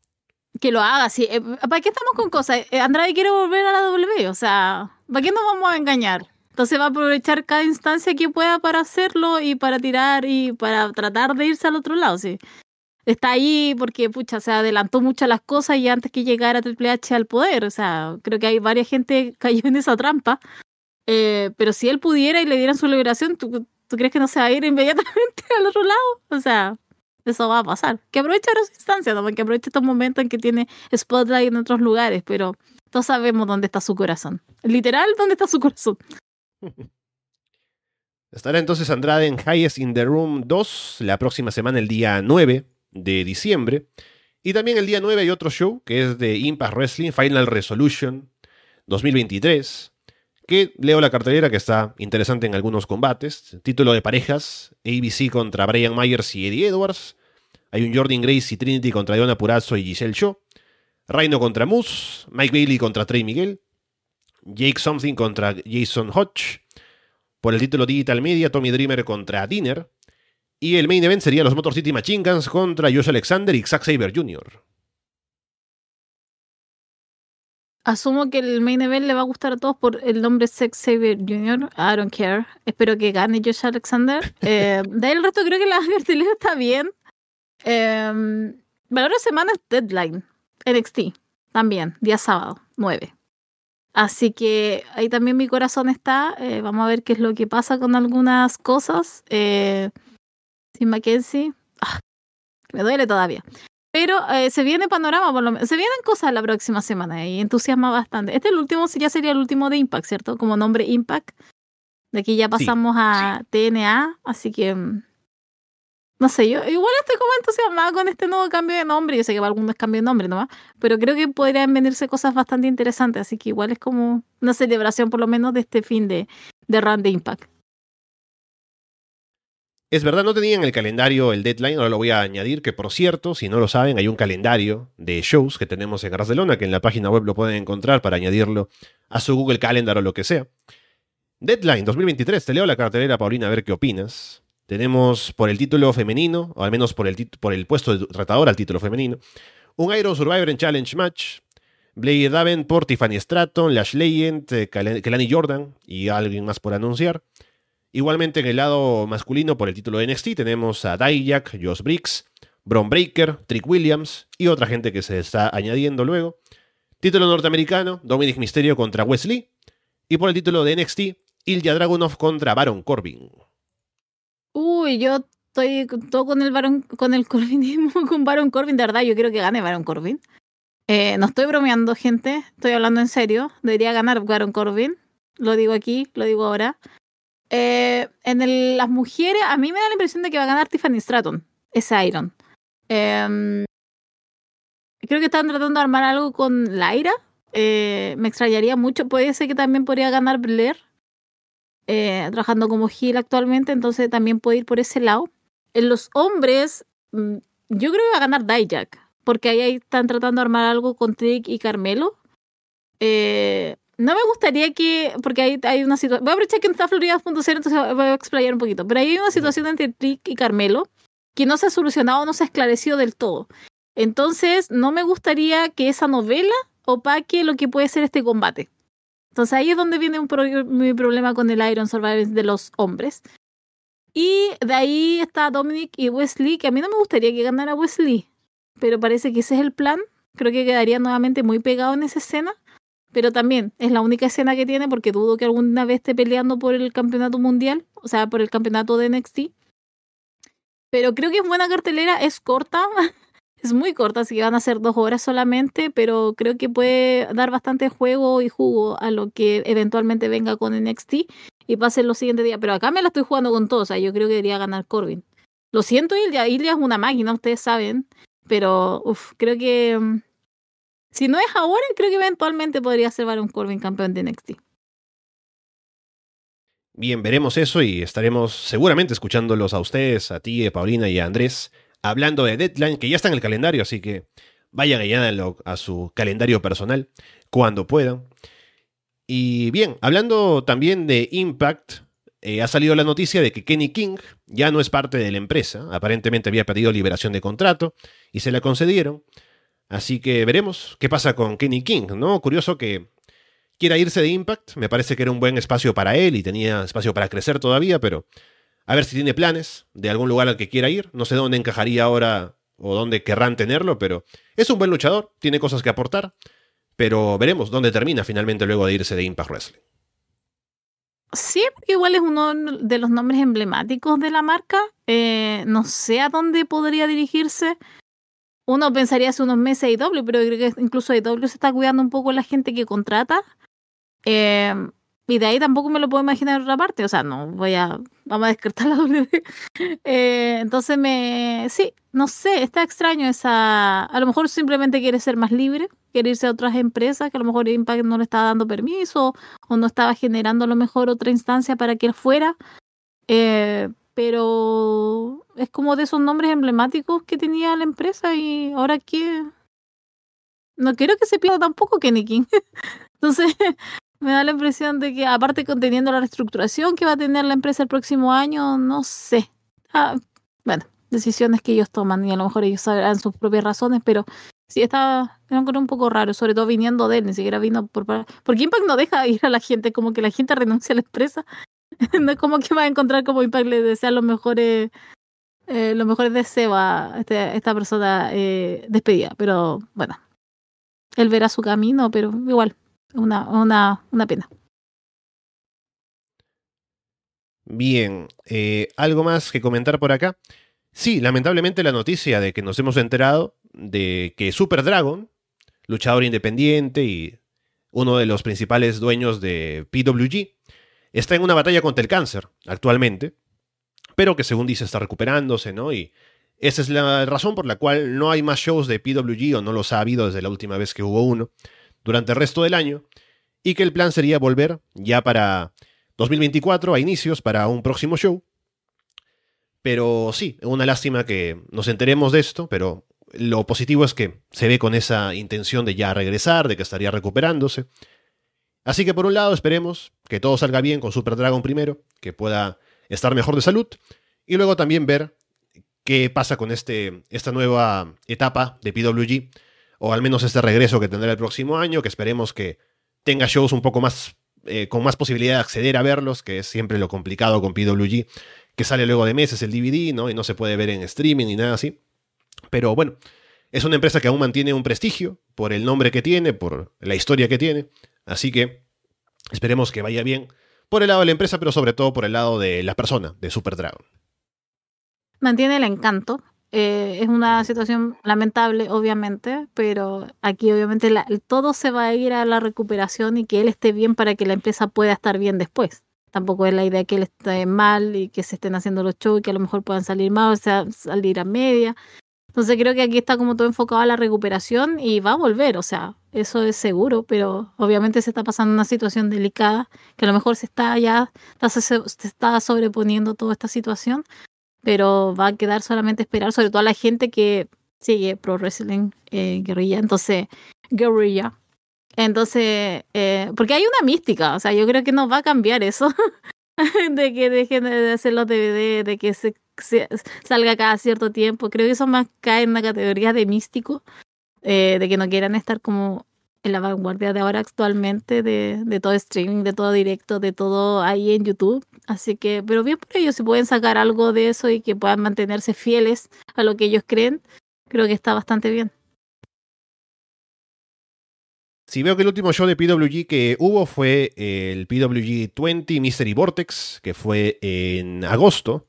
Speaker 2: Que lo haga, sí. Eh, ¿Para qué estamos con cosas? Eh, Andrade quiere volver a la W, o sea, ¿para qué nos vamos a engañar? Entonces va a aprovechar cada instancia que pueda para hacerlo y para tirar y para tratar de irse al otro lado, sí. Está ahí porque, pucha, se adelantó muchas las cosas y antes que llegara Triple H al poder, o sea, creo que hay varias gente cayó en esa trampa. Eh, pero si él pudiera y le dieran su liberación, ¿tú, ¿tú crees que no se va a ir inmediatamente al otro lado? O sea, eso va a pasar. Que aproveche las instancias, ¿no? que aproveche estos momentos en que tiene spotlight en otros lugares, pero todos sabemos dónde está su corazón. Literal, dónde está su corazón.
Speaker 1: Estará entonces Andrade en Highest in the Room 2 la próxima semana, el día 9 de diciembre. Y también el día 9 hay otro show que es de Impact Wrestling Final Resolution 2023. Que leo la cartelera que está interesante en algunos combates. Título de parejas: ABC contra Brian Myers y Eddie Edwards. Hay un Jordan Grace y Trinity contra Diona Purazzo y Giselle Shaw. Rhino contra Moose. Mike Bailey contra Trey Miguel. Jake Something contra Jason Hodge. Por el título Digital Media, Tommy Dreamer contra Dinner. Y el main event sería los Motor City Machine Guns contra Josh Alexander y Zack Saber Jr.
Speaker 2: Asumo que el main event le va a gustar a todos por el nombre Zack Saber Jr. I don't care. Espero que gane Josh Alexander. Eh, de ahí el resto creo que la cartelera está bien. Eh, valor de semana es Deadline. NXT. También, día sábado, 9. Así que ahí también mi corazón está. Eh, vamos a ver qué es lo que pasa con algunas cosas. Eh, sin Mackenzie. Ah, me duele todavía. Pero eh, se viene panorama, por lo menos. Se vienen cosas la próxima semana y entusiasma bastante. Este es el último, ya sería el último de Impact, ¿cierto? Como nombre Impact. De aquí ya pasamos a TNA, así que mm, no sé, yo igual estoy como entusiasmada con este nuevo cambio de nombre. Yo sé que va algunos cambios de nombre nomás, pero creo que podrían venirse cosas bastante interesantes. Así que igual es como una celebración, por lo menos, de este fin de, de Run de Impact.
Speaker 1: Es verdad, no tenía en el calendario el deadline, ahora lo voy a añadir, que por cierto, si no lo saben, hay un calendario de shows que tenemos en Barcelona, que en la página web lo pueden encontrar para añadirlo a su Google Calendar o lo que sea. Deadline 2023, te leo la cartelera, Paulina, a ver qué opinas. Tenemos por el título femenino, o al menos por el, por el puesto de tratador al título femenino, un Iron Survivor en Challenge Match, Blade Davenport, Tiffany Stratton, Lash Legend, eh, Kelani Jordan y alguien más por anunciar. Igualmente en el lado masculino por el título de NXT tenemos a Dijak, Josh Briggs, Bron Breaker, Trick Williams y otra gente que se está añadiendo luego. Título norteamericano, Dominic Mysterio contra Wesley. Y por el título de NXT, Ilya Dragunov contra Baron Corbin.
Speaker 2: Uy, yo estoy todo con el Baron, con el Corbinismo, con Baron Corbin, de verdad, yo quiero que gane Baron Corbin. Eh, no estoy bromeando, gente, estoy hablando en serio. Debería ganar Baron Corbin. Lo digo aquí, lo digo ahora. Eh, en las mujeres, a mí me da la impresión de que va a ganar Tiffany Stratton, ese Iron. Em, creo que están tratando de armar algo con Laira. Eh, me extrañaría mucho. Puede ser que también podría ganar Blair. Eh, trabajando como Gil actualmente, entonces también puede ir por ese lado. En los hombres, mm, yo creo que va a ganar Dijak, porque ahí están tratando de armar algo con Trick y Carmelo. Eh, no me gustaría que, porque hay, hay una situación, voy a aprovechar que no está Florida.0, entonces voy a explayar un poquito, pero hay una situación entre Trick y Carmelo que no se ha solucionado, no se ha esclarecido del todo. Entonces, no me gustaría que esa novela opaque lo que puede ser este combate. Entonces ahí es donde viene un mi problema con el Iron Survivor de los hombres. Y de ahí está Dominic y Wesley, que a mí no me gustaría que ganara Wesley, pero parece que ese es el plan. Creo que quedaría nuevamente muy pegado en esa escena. Pero también es la única escena que tiene porque dudo que alguna vez esté peleando por el campeonato mundial, o sea, por el campeonato de NXT. Pero creo que es buena cartelera, es corta, es muy corta, así que van a ser dos horas solamente, pero creo que puede dar bastante juego y jugo a lo que eventualmente venga con NXT y pase los siguientes días. Pero acá me la estoy jugando con todo, o sea, yo creo que debería ganar Corbin. Lo siento, Ilya, Ilya es una máquina, ustedes saben, pero uf, creo que mm, si no es ahora, creo que eventualmente podría ser Baron Corbin campeón de NXT.
Speaker 1: Bien, veremos eso y estaremos seguramente escuchándolos a ustedes, a ti, a Paulina y a Andrés hablando de Deadline, que ya está en el calendario, así que vayan allá a su calendario personal cuando puedan. Y bien, hablando también de Impact, eh, ha salido la noticia de que Kenny King ya no es parte de la empresa. Aparentemente había pedido liberación de contrato y se la concedieron. Así que veremos qué pasa con Kenny King, ¿no? Curioso que quiera irse de Impact. Me parece que era un buen espacio para él y tenía espacio para crecer todavía, pero a ver si tiene planes de algún lugar al que quiera ir. No sé dónde encajaría ahora o dónde querrán tenerlo, pero es un buen luchador, tiene cosas que aportar. Pero veremos dónde termina finalmente luego de irse de Impact Wrestling.
Speaker 2: Sí, porque igual es uno de los nombres emblemáticos de la marca. Eh, no sé a dónde podría dirigirse. Uno pensaría hace unos meses IW, pero creo que incluso IW se está cuidando un poco la gente que contrata. Eh, y de ahí tampoco me lo puedo imaginar en otra parte. O sea, no voy a. Vamos a descartar la W. Eh, entonces me. Sí, no sé, está extraño esa. A lo mejor simplemente quiere ser más libre, quiere irse a otras empresas, que a lo mejor Impact no le estaba dando permiso o no estaba generando a lo mejor otra instancia para que él fuera. Eh, pero es como de esos nombres emblemáticos que tenía la empresa y ahora que. No quiero que se pierda tampoco Kenny King. Entonces, me da la impresión de que, aparte conteniendo la reestructuración que va a tener la empresa el próximo año, no sé. Ah, bueno, decisiones que ellos toman y a lo mejor ellos sabrán sus propias razones, pero sí está un poco raro, sobre todo viniendo de él, ni siquiera vino por... Porque Impact no deja ir a la gente, como que la gente renuncia a la empresa. no es como que va a encontrar como Impact le desea los mejores... Eh, los mejores deseos a este, esta persona eh, despedida, pero bueno, él verá su camino, pero igual, una, una, una pena.
Speaker 1: Bien, eh, ¿algo más que comentar por acá? Sí, lamentablemente la noticia de que nos hemos enterado de que Super Dragon, luchador independiente y uno de los principales dueños de PWG, está en una batalla contra el cáncer actualmente, pero que según dice está recuperándose, ¿no? Y esa es la razón por la cual no hay más shows de PWG o no los ha habido desde la última vez que hubo uno durante el resto del año y que el plan sería volver ya para 2024 a inicios para un próximo show. Pero sí, una lástima que nos enteremos de esto, pero lo positivo es que se ve con esa intención de ya regresar, de que estaría recuperándose. Así que por un lado esperemos que todo salga bien con Super Dragon primero, que pueda estar mejor de salud, y luego también ver qué pasa con este, esta nueva etapa de PWG o al menos este regreso que tendrá el próximo año, que esperemos que tenga shows un poco más, eh, con más posibilidad de acceder a verlos, que es siempre lo complicado con PWG, que sale luego de meses el DVD, ¿no? Y no se puede ver en streaming ni nada así. Pero bueno, es una empresa que aún mantiene un prestigio por el nombre que tiene, por la historia que tiene, así que esperemos que vaya bien por el lado de la empresa, pero sobre todo por el lado de la persona, de Super Dragon.
Speaker 2: Mantiene el encanto, eh, es una situación lamentable, obviamente, pero aquí obviamente todo se va a ir a la recuperación y que él esté bien para que la empresa pueda estar bien después. Tampoco es la idea que él esté mal y que se estén haciendo los shows y que a lo mejor puedan salir mal, o sea, salir a media. Entonces creo que aquí está como todo enfocado a la recuperación y va a volver, o sea, eso es seguro, pero obviamente se está pasando una situación delicada, que a lo mejor se está ya, se está sobreponiendo toda esta situación, pero va a quedar solamente esperar, sobre todo a la gente que sigue Pro Wrestling eh, Guerrilla, entonces, Guerrilla. Entonces, eh, porque hay una mística, o sea, yo creo que no va a cambiar eso, de que dejen de hacer los DVD, de que se, salga cada cierto tiempo, creo que eso más cae en la categoría de místico, eh, de que no quieran estar como en la vanguardia de ahora actualmente de, todo streaming, de todo directo, de todo ahí en YouTube. Así que, pero bien por ellos, si pueden sacar algo de eso y que puedan mantenerse fieles a lo que ellos creen, creo que está bastante bien.
Speaker 1: Si veo que el último show de PWG que hubo fue el PWG 20 Mystery Vortex, que fue en agosto,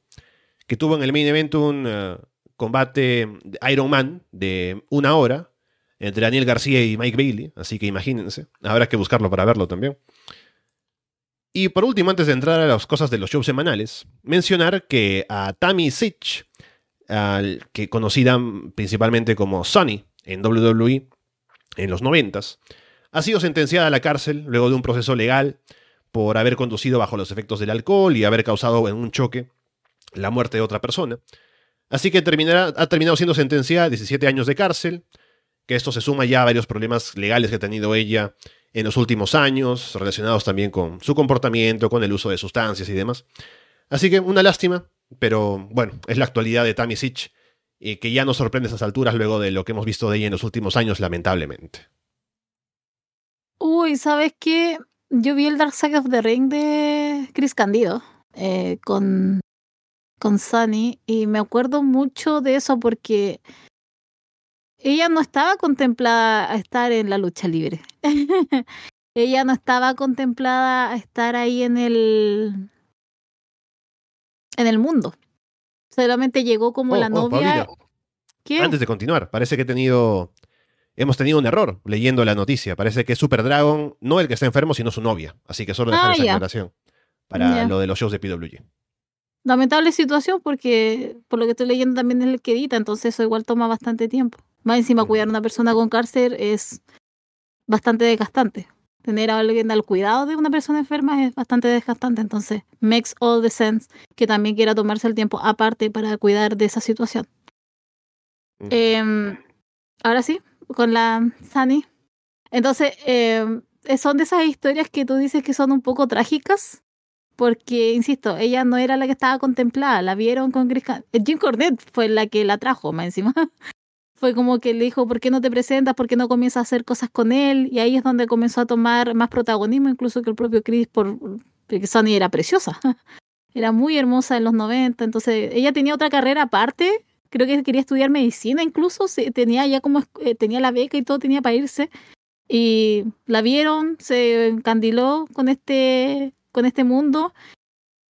Speaker 1: que tuvo en el main event un uh, combate Iron Man de una hora, entre Daniel García y Mike Bailey, así que imagínense, habrá que buscarlo para verlo también. Y por último, antes de entrar a las cosas de los shows semanales, mencionar que a Tammy Sitch, que conocida principalmente como Sonny en WWE en los 90 ha sido sentenciada a la cárcel luego de un proceso legal por haber conducido bajo los efectos del alcohol y haber causado en un choque la muerte de otra persona. Así que ha terminado siendo sentenciada a 17 años de cárcel, que esto se suma ya a varios problemas legales que ha tenido ella en los últimos años, relacionados también con su comportamiento, con el uso de sustancias y demás. Así que una lástima, pero bueno, es la actualidad de Tammy Sitch y que ya nos sorprende a esas alturas luego de lo que hemos visto de ella en los últimos años, lamentablemente.
Speaker 2: Uy, ¿sabes qué? Yo vi el Dark Side of the Ring de Chris Candido eh, con, con Sunny y me acuerdo mucho de eso porque ella no estaba contemplada a estar en la lucha libre. ella no estaba contemplada a estar ahí en el en el mundo. Solamente llegó como
Speaker 1: Oh,
Speaker 2: la
Speaker 1: oh,
Speaker 2: novia. ¿Qué?
Speaker 1: Antes de continuar, parece que he tenido. Hemos tenido un error leyendo la noticia. Parece que es Super Dragon, no el que está enfermo, sino su novia. Así que solo dejar
Speaker 2: Ah,
Speaker 1: esa aclaración para lo de los shows de PWG.
Speaker 2: Lamentable situación porque por lo que estoy leyendo también es el que edita, entonces eso igual toma bastante tiempo. Más encima cuidar a una persona con cáncer es bastante desgastante. Tener a alguien al cuidado de una persona enferma es bastante desgastante, entonces makes all the sense que también quiera tomarse el tiempo aparte para cuidar de esa situación.
Speaker 1: Ujú.
Speaker 2: Em, ahora sí, con la Sunny. Entonces, em, son de esas historias que tú dices que son un poco trágicas, porque, insisto, ella no era la que estaba contemplada, la vieron con Chris eh, Jim Cornette fue la que la trajo, más encima. Fue como que le dijo, ¿por qué no te presentas? ¿Por qué no comienzas a hacer cosas con él? Y ahí es donde comenzó a tomar más protagonismo, incluso que el propio Chris, por, porque Sunny era preciosa. Era muy hermosa en los 90, entonces ella tenía otra carrera aparte creo que quería estudiar medicina incluso, tenía ya como, eh, tenía la beca y todo, tenía para irse. Y la vieron, se encandiló con este, con este mundo.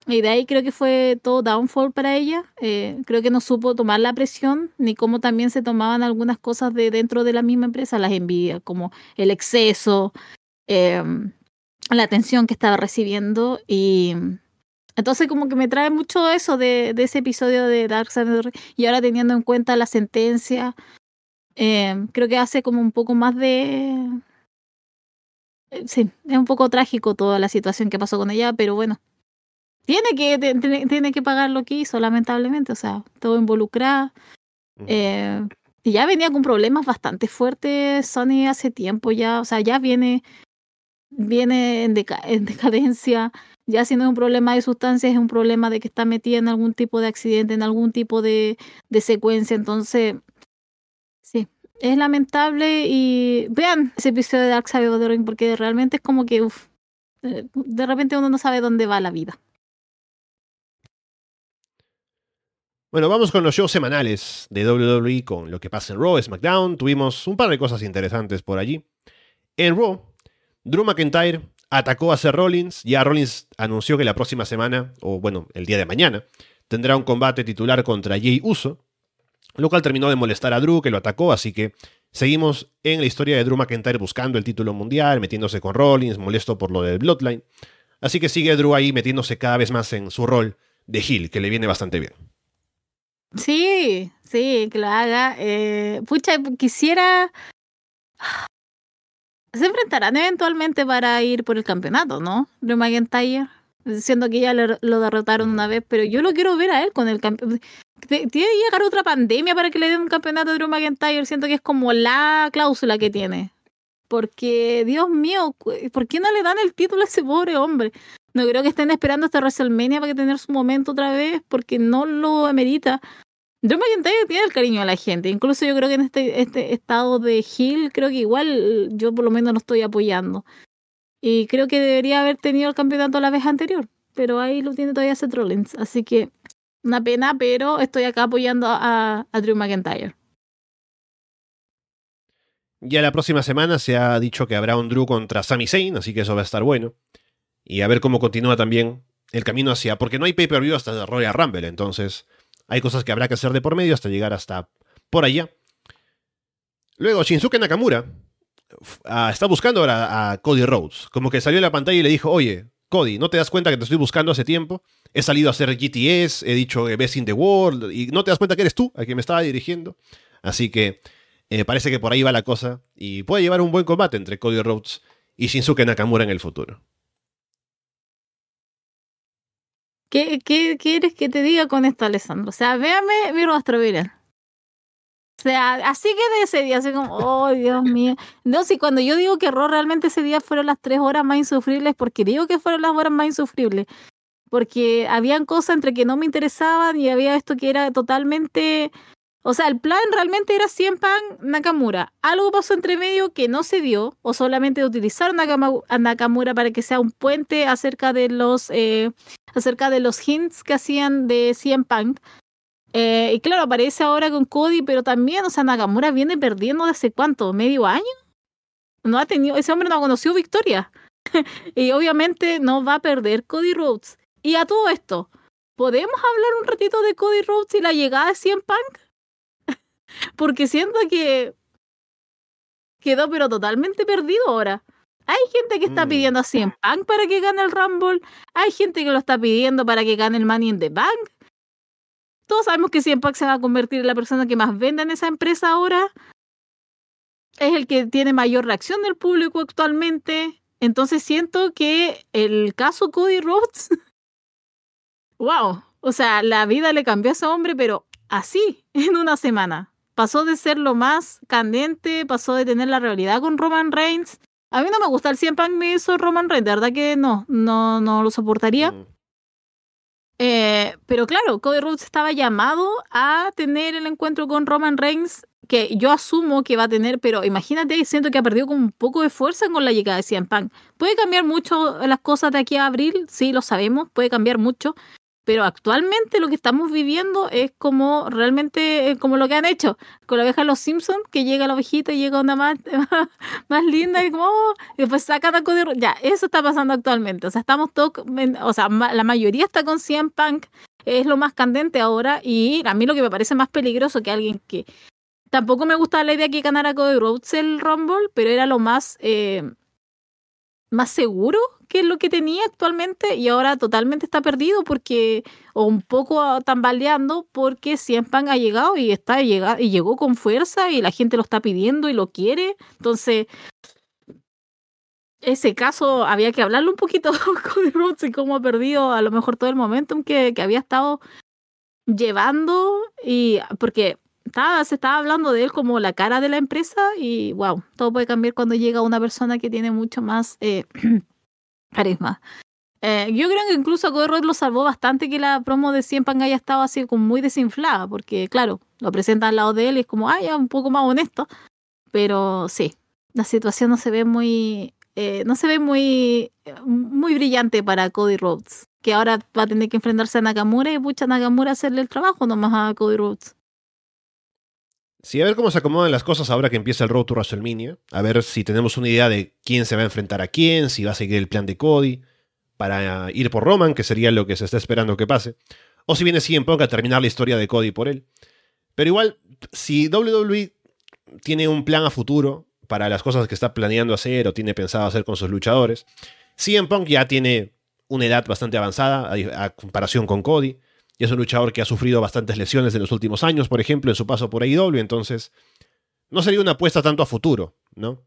Speaker 2: Y de ahí creo que fue todo downfall para ella. Eh, creo que no supo tomar la presión, ni cómo también se tomaban algunas cosas de dentro de la misma empresa, las envidias, como el exceso, eh, la atención que estaba recibiendo. Y entonces como que me trae mucho eso de, de ese episodio de Dark Side. Y ahora teniendo en cuenta la sentencia, eh, creo que hace como un poco más de... eh, Sí, es un poco trágico toda la situación que pasó con ella, pero bueno, tiene que, tiene, tiene que pagar lo que hizo, lamentablemente, o sea, todo involucrada.
Speaker 1: Ujú.
Speaker 2: Eh, y ya venía con problemas bastante fuertes Sony hace tiempo ya, o sea, ya viene, viene en, deca- en decadencia, ya si no es un problema de sustancias, es un problema de que está metida en algún tipo de accidente, en algún tipo de, de secuencia, entonces, sí, es lamentable y vean ese episodio de Dark Side of the Ring porque realmente es como que, uf, eh, de repente uno no sabe dónde va la vida.
Speaker 1: Bueno, vamos con los shows semanales de WWE con lo que pasa en Raw, SmackDown. Tuvimos un par de cosas interesantes por allí. En Raw, Drew McIntyre atacó a Seth Rollins. Ya Rollins anunció que la próxima semana, o bueno, el día de mañana, tendrá un combate titular contra Jay Uso, lo cual terminó de molestar a Drew, que lo atacó, así que seguimos en la historia de Drew McIntyre buscando el título mundial, metiéndose con Rollins, molesto por lo del Bloodline. Así que sigue Drew ahí metiéndose cada vez más en su rol de heel, que le viene bastante bien.
Speaker 2: Sí, sí, que lo haga. Eh, pucha, quisiera. Se enfrentarán eventualmente para ir por el campeonato, ¿no? Drew McIntyre. Siendo que ya le- lo derrotaron una vez, pero yo lo quiero ver a él con el campeonato. Tiene que llegar otra pandemia para que le den un campeonato a Drew McIntyre. Siento que es como la cláusula que tiene. Porque, Dios mío, ¿por qué no le dan el título a ese pobre hombre? No creo que estén esperando hasta WrestleMania para que tener su momento otra vez, porque no lo amerita. Drew McIntyre tiene el cariño de la gente. Incluso yo creo que en este, este estado de heel, creo que igual yo por lo menos lo estoy apoyando. Y creo que debería haber tenido el campeonato la vez anterior. Pero ahí lo tiene todavía Seth Rollins. Así que una pena, pero estoy acá apoyando a, a Drew McIntyre.
Speaker 1: Ya la próxima semana se ha dicho que habrá un Drew contra Sami Zayn, así que eso va a estar bueno. Y a ver cómo continúa también el camino hacia. Porque no hay pay-per-view hasta Royal Rumble, entonces hay cosas que habrá que hacer de por medio hasta llegar hasta por allá. Luego, Shinsuke Nakamura ah, está buscando ahora a Cody Rhodes. Como que salió a la pantalla y le dijo: Oye, Cody, ¿no te das cuenta que te estoy buscando hace tiempo? He salido a hacer GTS, he dicho eh, Best in the World, y no te das cuenta que eres tú a quien me estaba dirigiendo. Así que eh, parece que por ahí va la cosa y puede llevar un buen combate entre Cody Rhodes y Shinsuke Nakamura en el futuro.
Speaker 2: ¿Qué, qué quieres que te diga con esto, Alessandro? O sea, véame mi rostro, miren. O sea, así que de ese día, así como, oh Dios mío. No, si cuando yo digo que Raw realmente ese día fueron las tres horas más insufribles, porque digo que fueron las horas más insufribles. Porque habían cosas entre que no me interesaban y había esto que era totalmente. O sea, el plan realmente era 100 pan Nakamura. Algo pasó entre medio que no se dio, o solamente utilizaron a Nakamura para que sea un puente acerca de los, eh, acerca de los hints que hacían de 100 Punk. Eh, y claro, aparece ahora con Cody, pero también, o sea, Nakamura viene perdiendo desde cuánto, medio año. No ha tenido, ese hombre no ha conocido victoria. y obviamente no va a perder Cody Rhodes. Y a todo esto, ¿podemos hablar un ratito de Cody Rhodes y la llegada de CM Punk? Porque siento que quedó pero totalmente perdido ahora. Hay gente que está mm. pidiendo a CM Punk para que gane el Rumble. Hay gente que lo está pidiendo para que gane el Money in the Bank. Todos sabemos que CM Punk se va a convertir en la persona que más venda en esa empresa ahora. Es el que tiene mayor reacción del público actualmente. Entonces siento que el caso Cody Rhodes, wow, o sea, la vida le cambió a ese hombre, pero así, en una semana. Pasó de ser lo más candente, pasó de tener la realidad con Roman Reigns. A mí no me gusta el 100 Punk me hizo Roman Reigns, de verdad que no, no, no lo soportaría. Mm. Eh, pero claro, Cody Rhodes estaba llamado a tener el encuentro con Roman Reigns, que yo asumo que va a tener, pero imagínate, siento que ha perdido como un poco de fuerza con la llegada de CM Punk. Puede cambiar mucho las cosas de aquí a abril, sí, lo sabemos, puede cambiar mucho, pero actualmente lo que estamos viviendo es como realmente eh, como lo que han hecho con la oveja de los Simpsons, que llega la ovejita y llega una más, más linda y como, oh, y después saca taco de... Ya, eso está pasando actualmente. O sea, estamos todos, o sea, la mayoría está con CM Punk, es lo más candente ahora y a mí lo que me parece más peligroso que alguien que... Tampoco me gusta la idea que ganara Cody Rhodes el Rumble, pero era lo más... Eh, más seguro que lo que tenía actualmente y ahora totalmente está perdido porque o un poco tambaleando porque siempre ha llegado y está llegado y llegó con fuerza y la gente lo está pidiendo y lo quiere. Entonces ese caso había que hablarlo un poquito con Roots y cómo ha perdido a lo mejor todo el momentum que, que había estado llevando y porque se estaba hablando de él como la cara de la empresa y wow, todo puede cambiar cuando llega una persona que tiene mucho más eh, carisma. Eh, yo creo que incluso a Cody lo salvó bastante que la promo de Cien haya estado así como muy desinflada, porque claro, lo presentan al lado de él y es como, ah, ya, un poco más honesto. Pero sí, la situación no se ve muy, eh, no se ve muy, muy brillante para Cody Rhodes, que ahora va a tener que enfrentarse a Nakamura y pucha Nakamura hacerle el trabajo nomás a Cody Rhodes.
Speaker 1: Sí, a ver cómo se acomodan las cosas ahora que empieza el Road to WrestleMania. A ver si tenemos una idea de quién se va a enfrentar a quién, si va a seguir el plan de Cody para ir por Roman, que sería lo que se está esperando que pase. O si viene CM Punk a terminar la historia de Cody por él. Pero igual, si WWE tiene un plan a futuro para las cosas que está planeando hacer o tiene pensado hacer con sus luchadores, CM Punk ya tiene una edad bastante avanzada a comparación con Cody y es un luchador que ha sufrido bastantes lesiones en los últimos años, por ejemplo, en su paso por AEW, entonces no sería una apuesta tanto a futuro, ¿no?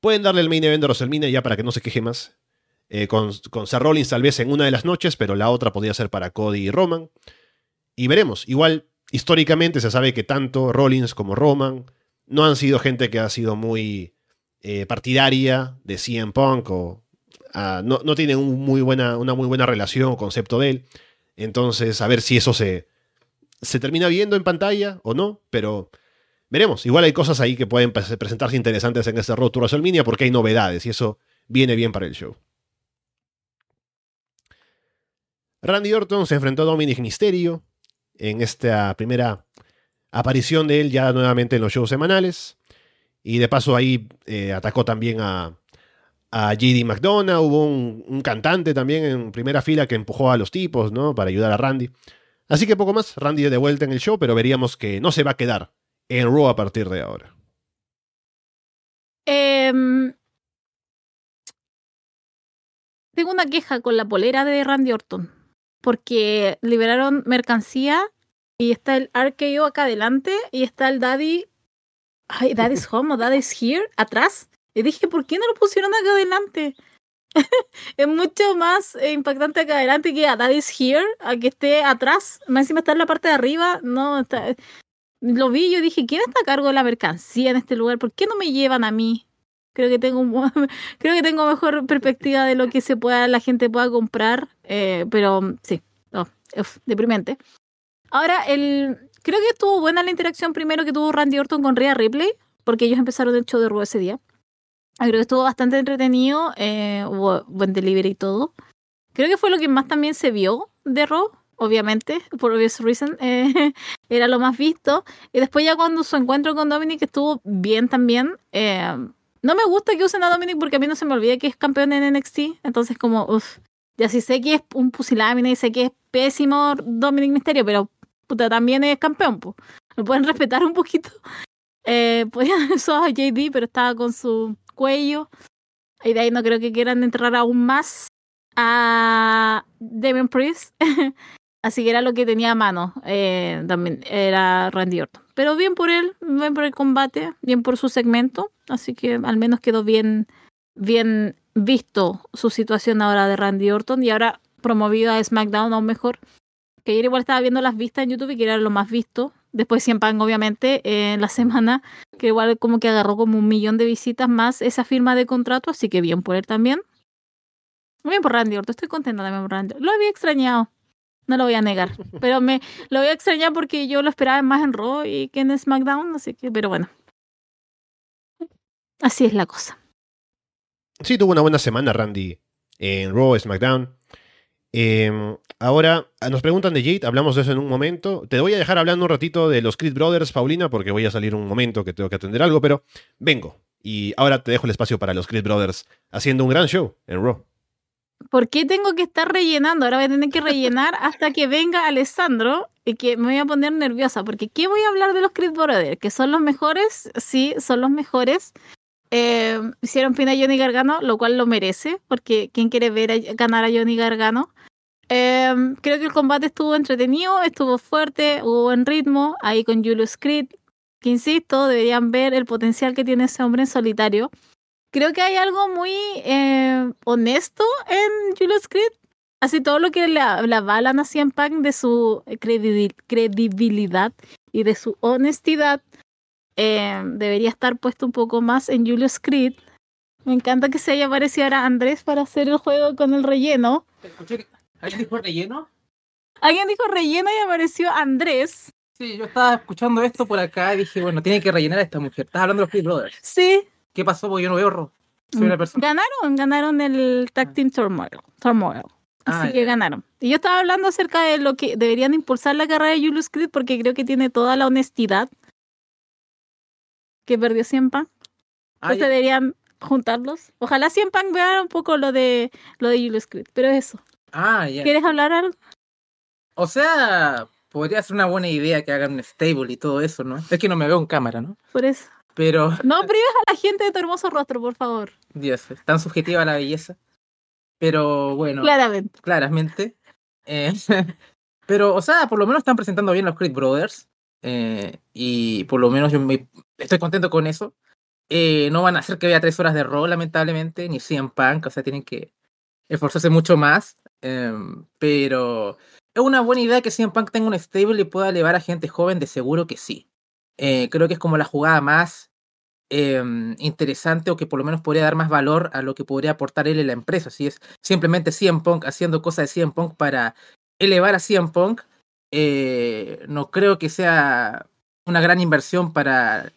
Speaker 1: Pueden darle el main event de WrestleMania ya para que no se queje más. Eh, con, con Seth Rollins tal vez en una de las noches, pero la otra podría ser para Cody y Roman. Y veremos. Igual, históricamente se sabe que tanto Rollins como Roman no han sido gente que ha sido muy eh, partidaria de CM Punk o ah, no, no, tienen muy buena, una muy buena relación o concepto de él. Entonces, a ver si eso se, se termina viendo en pantalla o no, pero veremos. Igual hay cosas ahí que pueden presentarse interesantes en este Road to WrestleMania porque hay novedades y eso viene bien para el show. Randy Orton se enfrentó a Dominic Mysterio en esta primera aparición de él ya nuevamente en los shows semanales. Y de paso ahí eh, atacó también a, a JD McDonough, hubo un, cantante también en primera fila que empujó a los tipos, ¿no? Para ayudar a Randy. Así que poco más, Randy de vuelta en el show, pero veríamos que no se va a quedar en Raw a partir de ahora.
Speaker 2: Em, tengo una queja con la polera de Randy Orton, porque liberaron mercancía y está el RKO acá adelante y está el Daddy, ay, Daddy's Home o Daddy's Here atrás. Y dije, ¿por qué no lo pusieron acá adelante? es mucho más eh, impactante acá adelante que a Daddy's Here, a que esté atrás. Más encima está en la parte de arriba. No, está. lo vi y yo dije, ¿quién está a cargo de la mercancía en este lugar? ¿Por qué no me llevan a mí? Creo que tengo creo que tengo mejor perspectiva de lo que se pueda la gente pueda comprar, eh, pero sí, no, deprimente. Ahora el creo que estuvo buena la interacción primero que tuvo Randy Orton con Rhea Ripley, porque ellos empezaron el show de Raw ese día. Creo que estuvo bastante entretenido, eh, hubo buen delivery y todo. Creo que fue lo que más también se vio de Raw, obviamente, por obvious reason, eh, era lo más visto. Y después ya cuando su encuentro con Dominic estuvo bien también. Eh, no me gusta que usen a Dominic porque a mí no se me olvida que es campeón en NXT. Entonces como, uff, ya sí sé que es un pusilámina y sé que es pésimo Dominic Misterio, pero puta, también es campeón, pues. Lo pueden respetar un poquito. Eh, podían usar a JD, pero estaba con su cuello. Y de ahí no creo que quieran enterrar aún más a Damien Priest. Así que era lo que tenía a mano. Eh, también era Randy Orton. Pero bien por él, bien por el combate, bien por su segmento. Así que al menos quedó bien, bien visto su situación ahora de Randy Orton. Y ahora promovido a SmackDown aún mejor. Que ayer igual estaba viendo las vistas en YouTube y que era lo más visto. Después Cien Pan, obviamente, en la semana, que igual como que agarró como un millón de visitas más esa firma de contrato, así que bien por él también. Muy bien por Randy Orton, estoy contenta también por Randy. Lo había extrañado, no lo voy a negar, pero me lo voy a extrañar porque yo lo esperaba más en Raw y que en SmackDown, así que, pero bueno. Así es la cosa.
Speaker 1: Sí, tuvo una buena semana Randy en Raw, SmackDown. Em, ahora nos preguntan de Jade, hablamos de eso en un momento. Te voy a dejar hablando un ratito de los Creed Brothers, Paulina, porque voy a salir un momento que tengo que atender algo, pero vengo. Y ahora te dejo el espacio para los Creed Brothers haciendo un gran show en Raw.
Speaker 2: ¿Por qué tengo que estar rellenando? Ahora voy a tener que rellenar hasta que venga Alessandro y que me voy a poner nerviosa, porque ¿qué voy a hablar de los Creed Brothers? ¿Que son los mejores? Sí, son los mejores. Eh, hicieron fin a Johnny Gargano, lo cual lo merece, porque ¿quién quiere ver ganar a Johnny Gargano? Eh, creo que el combate estuvo entretenido, estuvo fuerte, hubo buen ritmo, ahí con Julius Creed, que insisto, deberían ver el potencial que tiene ese hombre en solitario. Creo que hay algo muy eh, honesto en Julius Creed, así todo lo que le, le avalan a CM Punk de su credibilidad y de su honestidad eh, debería estar puesto un poco más en Julius Creed. Me encanta que se haya aparecido ahora Andrés para hacer el juego con el relleno.
Speaker 3: ¿Alguien dijo relleno?
Speaker 2: Alguien dijo relleno y apareció Andrés.
Speaker 3: Sí, yo estaba escuchando esto por acá y dije, bueno, tiene que rellenar a esta mujer. Estás hablando de los Creed Brothers.
Speaker 2: Sí.
Speaker 3: ¿Qué pasó? Porque yo no veo Raw. Soy una persona.
Speaker 2: Ganaron, ganaron el Tag Team Turmoil. Turmoil. Así
Speaker 3: Ah,
Speaker 2: que ganaron. Y yo estaba hablando acerca de lo que deberían impulsar la carrera de Julius Creed porque creo que tiene toda la honestidad que perdió siempre.
Speaker 3: Ah,
Speaker 2: Entonces
Speaker 3: ya.
Speaker 2: deberían juntarlos. Ojalá Cien Punk vea un poco lo de lo de Julius Creed. Pero eso.
Speaker 3: Ah, ya.
Speaker 2: ¿Quieres hablar algo?
Speaker 3: O sea, podría ser una buena idea que hagan un stable y todo eso, ¿no? Es que no me veo en cámara, ¿no?
Speaker 2: Por eso.
Speaker 3: Pero,
Speaker 2: No prives a la gente de tu hermoso rostro, por favor.
Speaker 3: Dios, es tan subjetiva la belleza. Pero bueno,
Speaker 2: Claramente.
Speaker 3: claramente. Eh, pero, o sea, por lo menos están presentando bien los Creed Brothers. eh, y por lo menos yo me, estoy contento con eso. Eh, no van a hacer que vea tres horas de rol, lamentablemente, ni CM Punk, o sea, tienen que esforzarse mucho más. Em, pero es una buena idea que CM Punk tenga un stable y pueda elevar a gente joven, de seguro que sí. Eh, creo que es como la jugada más em, interesante o que por lo menos podría dar más valor a lo que podría aportar él en la empresa. Si es simplemente CM Punk haciendo cosas de CM Punk para elevar a CM Punk, eh, no creo que sea una gran inversión para,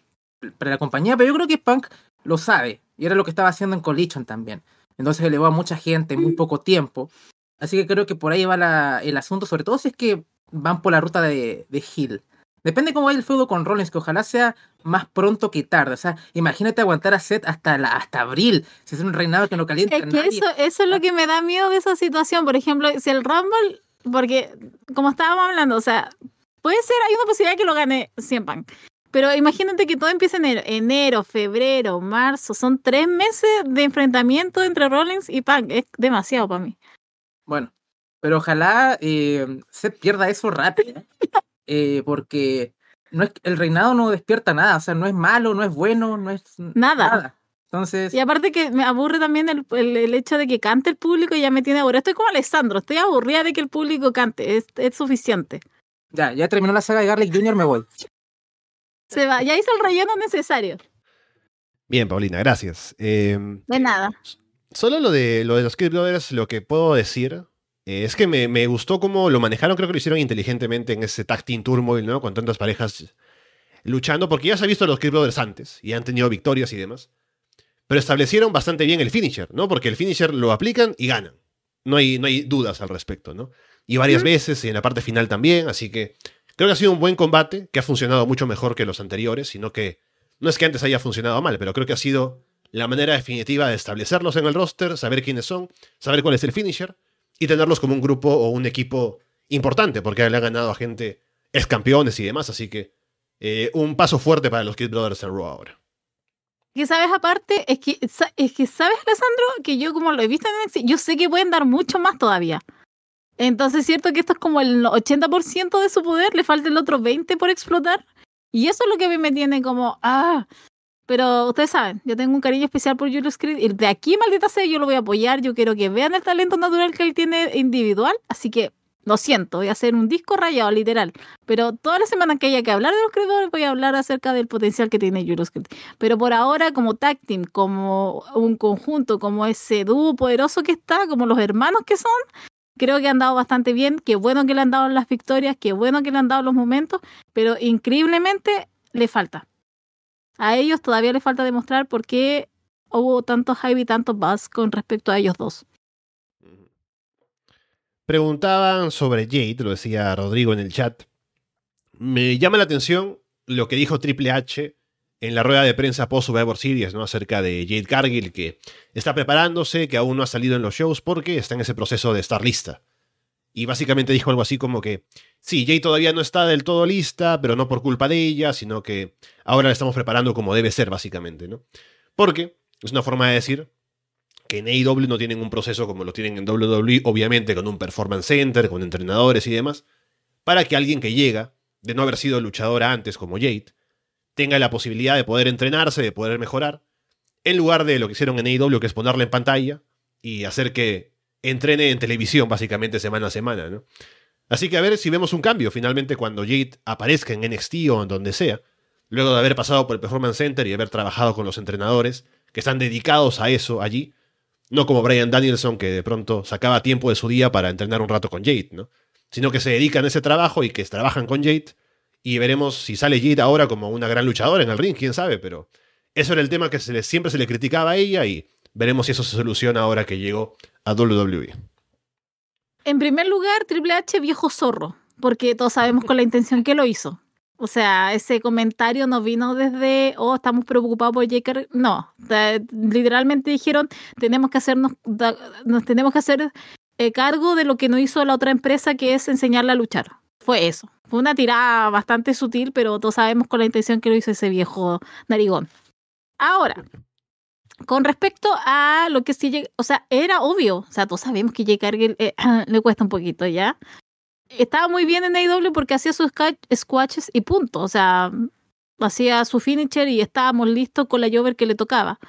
Speaker 3: para la compañía, pero yo creo que Punk lo sabe y era lo que estaba haciendo en Collision también. Entonces elevó a mucha gente en muy poco tiempo. Así que creo que por ahí va la- el asunto, sobre todo si es que van por la ruta de, de Hill. Depende cómo vaya el feudo con Rollins, que ojalá sea más pronto que tarde. O sea, imagínate aguantar a Seth hasta, la, hasta abril. Si es un reinado que no calienta
Speaker 2: Es que
Speaker 3: nadie.
Speaker 2: eso, eso es lo que me da miedo de esa situación. Por ejemplo, si el Rumble, porque como estábamos hablando, o sea, puede ser, hay una posibilidad que lo gane Cien Punk. Pero imagínate que todo empieza en enero, enero, febrero, marzo. Son tres meses de enfrentamiento entre Rollins y Punk. Es demasiado para mí.
Speaker 3: Bueno, pero ojalá eh, Seth pierda eso rápido. eh, porque no es, el reinado no despierta nada. O sea, no es malo, no es bueno, no es
Speaker 2: Nada.
Speaker 3: Entonces,
Speaker 2: Y aparte que me aburre también el, el, el hecho de que cante el público y ya me tiene aburrida. Estoy como Alessandro, estoy aburrida de que el público cante. Es, es suficiente.
Speaker 3: ya, ya terminó la saga de Garlic Jr., me voy.
Speaker 2: Se va, ya hizo el relleno necesario.
Speaker 1: Bien, Paulina, gracias. Eh,
Speaker 2: De nada.
Speaker 1: Solo lo de, lo de los Kid Brothers, lo que puedo decir eh, es que me, me gustó cómo lo manejaron, creo que lo hicieron inteligentemente en ese tag team turmoil, ¿no? Con tantas parejas luchando, porque ya se ha visto a los Kid Brothers antes y han tenido victorias y demás. Pero establecieron bastante bien el finisher, ¿no? Porque el finisher lo aplican y ganan. No hay, no hay dudas al respecto, ¿no? Y varias veces y en la parte final también, así que creo que ha sido un buen combate, que ha funcionado mucho mejor que los anteriores, sino que no es que antes haya funcionado mal, pero creo que ha sido la manera definitiva de establecerlos en el roster, saber quiénes son, saber cuál es el finisher y tenerlos como un grupo o un equipo importante, porque le han ganado a gente ex campeones y demás, así que eh, un paso fuerte para los Kid Brothers en Raw ahora.
Speaker 2: Que sabes aparte, es que, es que sabes, Alessandro, que yo como lo he visto en NXT, yo sé que pueden dar mucho más todavía. Entonces es cierto que esto es como el 80% de su poder, le falta el otro 20% por explotar. Y eso es lo que a mí me tiene como, ah. Pero ustedes saben, yo tengo un cariño especial por Julius Creed. Y de aquí, maldita sea, yo lo voy a apoyar. Yo quiero que vean el talento natural que él tiene individual. Así que, lo siento, voy a hacer un disco rayado, literal. Pero toda la semana que haya que hablar de los creadores, voy a hablar acerca del potencial que tiene Creed. Pero por ahora, como tag team, como un conjunto, como ese dúo poderoso que está, como los hermanos que son, creo que han dado bastante bien. Qué bueno que le han dado las victorias, qué bueno que le han dado los momentos, pero increíblemente le falta. A ellos todavía les falta demostrar por qué hubo tanto hype y tanto buzz con respecto a ellos dos.
Speaker 1: Preguntaban sobre Jade, lo decía Rodrigo en el chat. Me llama la atención lo que dijo Triple H en la rueda de prensa post Survivor Series, ¿no? Acerca de Jade Cargill, que está preparándose, que aún no ha salido en los shows porque está en ese proceso de estar lista. Y básicamente dijo algo así como que, sí, Jade todavía no está del todo lista, pero no por culpa de ella, sino que ahora la estamos preparando como debe ser, básicamente, ¿no? Porque es una forma de decir que en AEW no tienen un proceso como lo tienen en WWE, obviamente con un performance center, con entrenadores y demás, para que alguien que llega, de no haber sido luchadora antes como Jade, tenga la posibilidad de poder entrenarse, de poder mejorar, en lugar de lo que hicieron en AEW, que es ponerla en pantalla y hacer que entrene en televisión básicamente semana a semana, ¿no? Así que a ver si vemos un cambio finalmente cuando Jade aparezca en NXT o en donde sea, luego de haber pasado por el Performance Center y haber trabajado con los entrenadores que están dedicados a eso allí, no como Brian Danielson que de pronto sacaba tiempo de su día para entrenar un rato con Jade, ¿no? Sino que se dedican a ese trabajo y que trabajan con Jade y veremos si sale Jade ahora como una gran luchadora en el ring, quién sabe, pero eso era el tema que siempre se le criticaba a ella y veremos si eso se soluciona ahora que llegó a WWE.
Speaker 2: En primer lugar, Triple H, viejo zorro, porque todos sabemos con la intención que lo hizo. O sea, ese comentario no vino desde, oh, estamos preocupados por Jake Cargill". No, literalmente dijeron, tenemos que hacernos, nos tenemos que hacer eh, cargo de lo que no hizo la otra empresa, que es enseñarle a luchar. Fue eso. Fue una tirada bastante sutil, pero todos sabemos con la intención que lo hizo ese viejo narigón. Ahora, con respecto a lo que sí, o sea, era obvio, o sea, todos sabemos que Jake Cargill eh, le cuesta un poquito, ¿ya? Estaba muy bien en AEW porque hacía sus squashes y punto, o sea, hacía su finisher y estábamos listos con la Jover que le tocaba.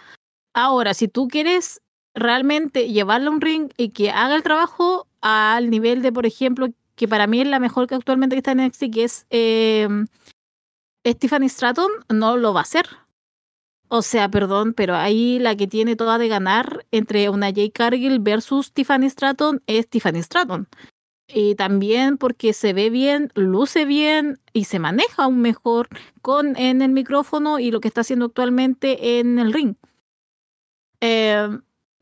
Speaker 2: Ahora, si tú quieres realmente llevarla a un ring y que haga el trabajo al nivel de, por ejemplo, que para mí es la mejor que actualmente está en NXT, que es eh, Stephanie Stratton, no lo va a hacer. O sea, perdón, pero ahí la que tiene toda de ganar entre una Jay Cargill versus Tiffany Stratton es Tiffany Stratton. Y también porque se ve bien, luce bien y se maneja aún mejor con en el micrófono y lo que está haciendo actualmente en el ring. Eh,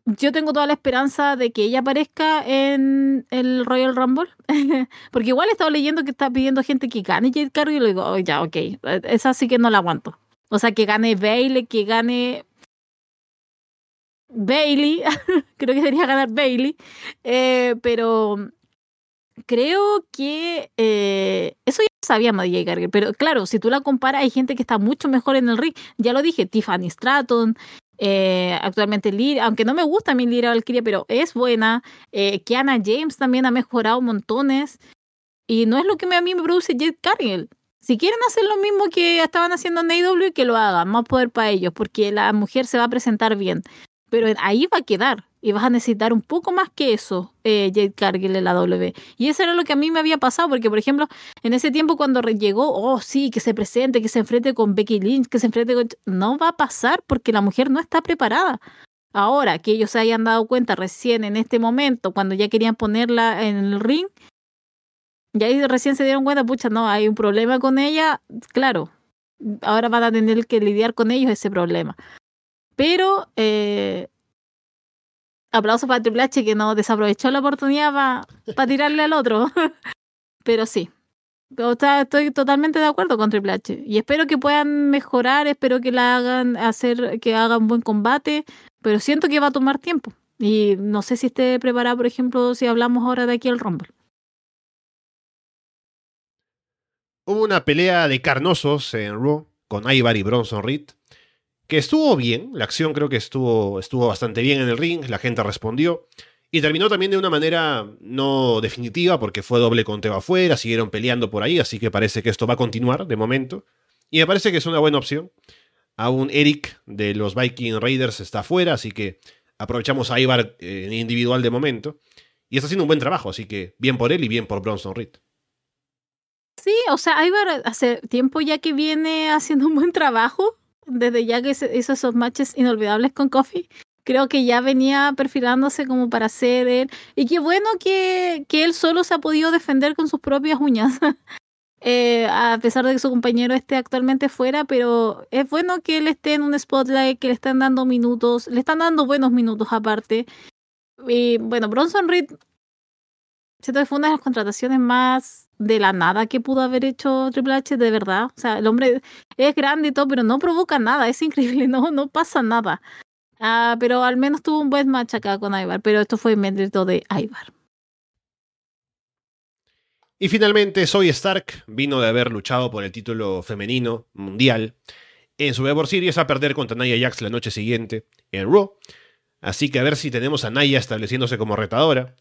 Speaker 2: yo tengo toda la esperanza de que ella aparezca en el Royal Rumble. porque igual he estado leyendo que está pidiendo gente que gane Jade Cargill y le digo, oh, ya, ok, esa sí que no la aguanto. O sea, que gane Bailey, que gane Bailey. creo que debería ganar Bailey. Eh, pero creo que eh, eso ya sabíamos de Jay Garger. Pero claro, si tú la comparas, hay gente que está mucho mejor en el ring. Ya lo dije, Tiffany Stratton. Eh, actualmente Lyra, aunque no me gusta a mí Lyra Valkyria, pero es buena. Kiana James también ha mejorado montones. Y no es lo que me- a mí me produce Jade Cargill. Si quieren hacer lo mismo que estaban haciendo en AEW, que lo hagan, más poder para ellos, porque la mujer se va a presentar bien. Pero ahí va a quedar. Y vas a necesitar un poco más que eso, eh, Jade Cargill en la W. Y eso era lo que a mí me había pasado, porque por ejemplo, en ese tiempo cuando llegó, oh sí, que se presente, que se enfrente con Becky Lynch, que se enfrente con... No va a pasar porque la mujer no está preparada. Ahora que ellos se hayan dado cuenta recién en este momento, cuando ya querían ponerla en el ring, y ahí recién se dieron cuenta, pucha, no, hay un problema con ella, claro, ahora van a tener que lidiar con ellos ese problema. Pero eh, aplausos para Triple H que no desaprovechó la oportunidad para tirarle al otro. Pero sí, estoy totalmente de acuerdo con Triple H y espero que puedan mejorar, espero que la hagan hacer, que hagan buen combate, pero siento que va a tomar tiempo y no sé si esté preparada, por ejemplo, si hablamos ahora de aquí al Rumble.
Speaker 1: Hubo una pelea de carnosos en Raw con Ivar y Bronson Reed que estuvo bien, la acción creo que estuvo, estuvo bastante bien en el ring, la gente respondió. Y terminó también de una manera no definitiva porque fue doble conteo afuera, siguieron peleando por ahí, así que parece que esto va a continuar de momento. Y me parece que es una buena opción. Aún Eric de los Viking Raiders está afuera, así que aprovechamos a Ivar eh, en individual de momento. Y está haciendo un buen trabajo, así que bien por él y bien por Bronson Reed.
Speaker 2: Sí, o sea, Ivar hace tiempo ya que viene haciendo un buen trabajo desde ya que hizo esos matches inolvidables con Kofi, creo que ya venía perfilándose como para ser él. Y qué bueno que, que él solo se ha podido defender con sus propias uñas. eh, a pesar de que su compañero esté actualmente fuera, pero es bueno que él esté en un spotlight, que le están dando minutos, le están dando buenos minutos aparte. Y bueno, Bronson Reed siento fue una de las contrataciones más de la nada que pudo haber hecho Triple H, de verdad. O sea, el hombre es grande y todo, pero no provoca nada, es increíble, no, no pasa nada. Ah, pero al menos tuvo un buen match acá con Ivar, pero esto fue mérito de Ivar.
Speaker 1: Y finalmente, Soy Stark vino de haber luchado por el título femenino mundial en su Survivor Series a perder contra Naya Jax la noche siguiente en Raw. Así que a ver si tenemos a Naya estableciéndose como retadora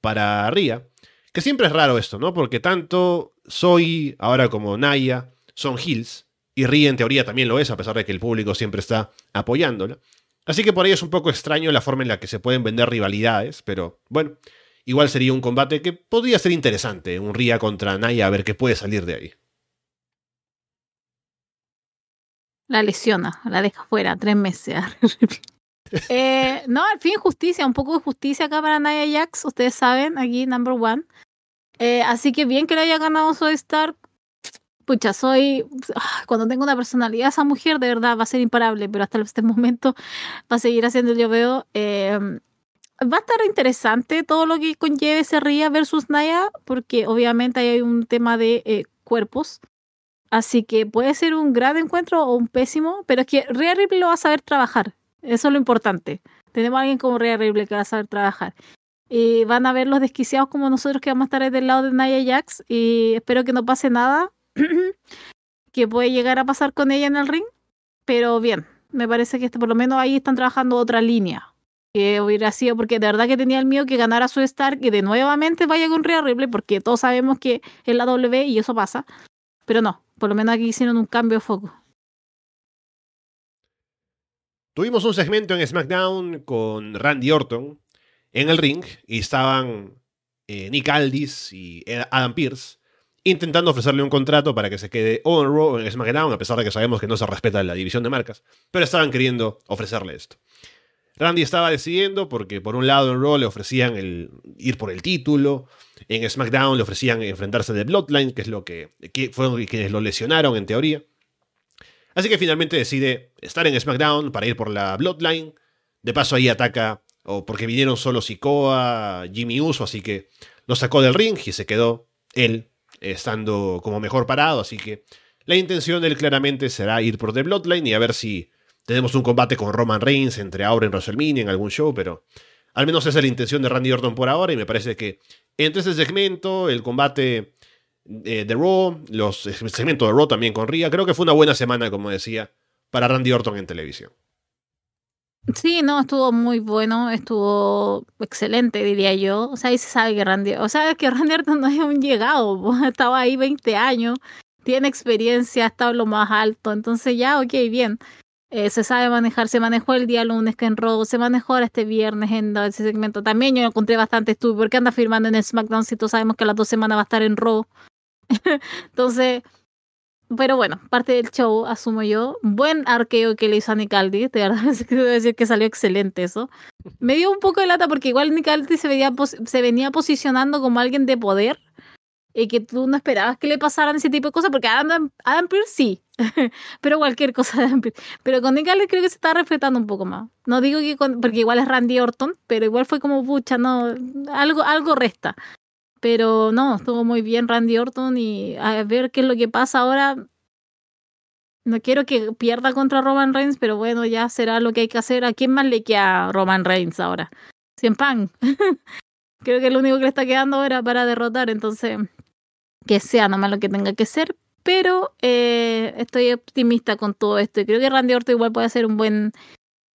Speaker 1: para Ria. Que siempre es raro esto, ¿no? Porque tanto Soy ahora como Naya son heels. Y Ria en teoría también lo es, a pesar de que el público siempre está apoyándola. Así que por ahí es un poco extraño la forma en la que se pueden vender rivalidades, pero bueno, igual sería un combate que podría ser interesante, un Ria contra Naya, a ver qué puede salir de ahí.
Speaker 2: La lesiona, la deja fuera, tres meses. Eh, no, al fin justicia, un poco de justicia acá para Naya Jax, ustedes saben, aquí number one. Eh, así que bien que le haya ganado Soy Stark. Pucha, soy. Ah, cuando tengo una personalidad, esa mujer de verdad va a ser imparable, pero hasta este momento va a seguir haciendo yo veo. Eh, va a estar interesante todo lo que conlleve ese Ria versus Naya, porque obviamente hay un tema de cuerpos. Así que puede ser un gran encuentro o un pésimo, pero es que Rhea Ripley lo va a saber trabajar. Eso es lo importante. Tenemos a alguien como Rhea Ripley que va a saber trabajar. Y van a ver los desquiciados como nosotros que vamos a estar del lado de Naya Jax. Y espero que no pase nada que puede llegar a pasar con ella en el ring. Pero bien, me parece que este, por lo menos ahí están trabajando otra línea. Que hubiera sido, porque de verdad que tenía el miedo que ganara su Star y de nuevamente vaya con Rhea Ripley, porque todos sabemos que es la W y eso pasa. Pero no, por lo menos aquí hicieron un cambio de foco.
Speaker 1: Tuvimos un segmento en SmackDown con Randy Orton en el ring y estaban eh, Nick Aldis y Adam Pierce intentando ofrecerle un contrato para que se quede o en Raw en SmackDown, a pesar de que sabemos que no se respeta la división de marcas, pero estaban queriendo ofrecerle esto. Randy estaba decidiendo porque por un lado en Raw le ofrecían el ir por el título, en SmackDown le ofrecían enfrentarse de Bloodline, que es lo que, que fueron quienes lo lesionaron en teoría. Así que finalmente decide estar en SmackDown para ir por la Bloodline. De paso ahí ataca, o porque vinieron solo Sikoa, Jimmy Uso, así que lo sacó del ring y se quedó él estando como mejor parado. Así que la intención de él claramente será ir por The Bloodline y a ver si tenemos un combate con Roman Reigns entre ahora en WrestleMania en algún show, pero al menos esa es la intención de Randy Orton por ahora y me parece que entre ese segmento, el combate eh, de Raw, los segmentos de Raw también con Ria. Creo que fue una buena semana, como decía, para Randy Orton en televisión.
Speaker 2: Sí, no, estuvo muy bueno, estuvo excelente, diría yo. O sea, ahí se sabe que Randy, o sea, que Randy Orton no es un llegado, estaba ahí 20 años, tiene experiencia, está en lo más alto, entonces ya, ok, bien. Eh, se sabe manejar, se manejó el día lunes que en Raw, se manejó ahora este viernes en ese segmento. También yo lo encontré bastante estúpido. ¿Por qué anda firmando en el SmackDown si todos sabemos que las dos semanas va a estar en Raw? Entonces, pero bueno, parte del show, asumo yo. Buen arqueo que le hizo a Nicaldi, de verdad, debo decir que salió excelente eso. Me dio un poco de lata porque igual Nicaldi se, veía, se venía posicionando como alguien de poder y que tú no esperabas que le pasaran ese tipo de cosas, porque Adam, Adam Pearce sí, pero cualquier cosa de Adam Pearce. Pero con Nick creo que se está respetando un poco más. No digo que con, porque igual es Randy Orton, pero igual fue como, pucha, no, algo, algo resta. Pero no, estuvo muy bien Randy Orton y a ver qué es lo que pasa ahora. No quiero que pierda contra Roman Reigns, pero bueno, ya será lo que hay que hacer. ¿A quién más le queda Roman Reigns ahora? Cien pan. Creo que lo único que le está quedando ahora para derrotar, entonces que sea nomás lo que tenga que ser, pero eh, estoy optimista con todo esto y creo que Randy Orton igual puede ser un buen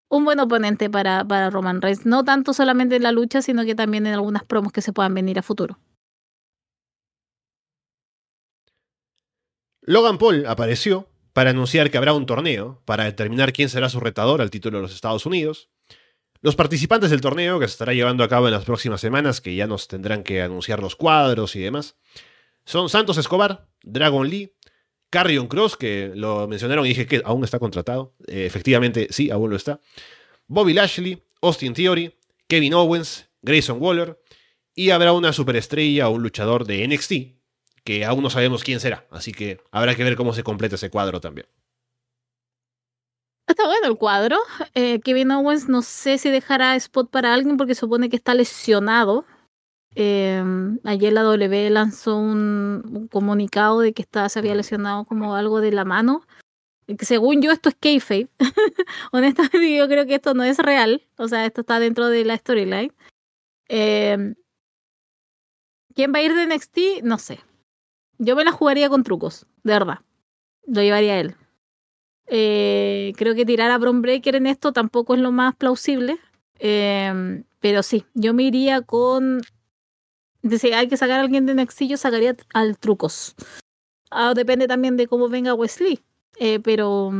Speaker 2: un buen oponente para, para Roman Reigns, no tanto solamente en la lucha, sino que también en algunas promos que se puedan venir a futuro.
Speaker 1: Logan Paul apareció para anunciar que habrá un torneo para determinar quién será su retador al título de los Estados Unidos. Los participantes del torneo, que se estará llevando a cabo en las próximas semanas, que ya nos tendrán que anunciar los cuadros y demás, son Santos Escobar, Dragon Lee, Carrion Cross, que lo mencionaron y dije que aún está contratado. Eh, efectivamente, sí, aún lo está. Bobby Lashley, Austin Theory, Kevin Owens, Grayson Waller. Y habrá una superestrella o un luchador de NXT, que aún no sabemos quién será. Así que habrá que ver cómo se completa ese cuadro también.
Speaker 2: Está bueno el cuadro. Eh, Kevin Owens no sé si dejará spot para alguien porque supone que está lesionado. Eh, ayer la W lanzó un, comunicado de que está, se había lesionado como algo de la mano. Según yo esto es kayfabe. Honestamente yo creo que esto no es real. O sea, esto está dentro de la storyline. Eh, ¿Quién va a ir de NXT? No sé. Yo me la jugaría con trucos, de verdad. Lo llevaría a él. Eh, creo que tirar a Bron Breaker en esto tampoco es lo más plausible. Eh, pero sí, yo me iría con si hay que sacar a alguien de Nexillo, sacaría al Trucos. Ah, depende también de cómo venga Wesley. Eh, pero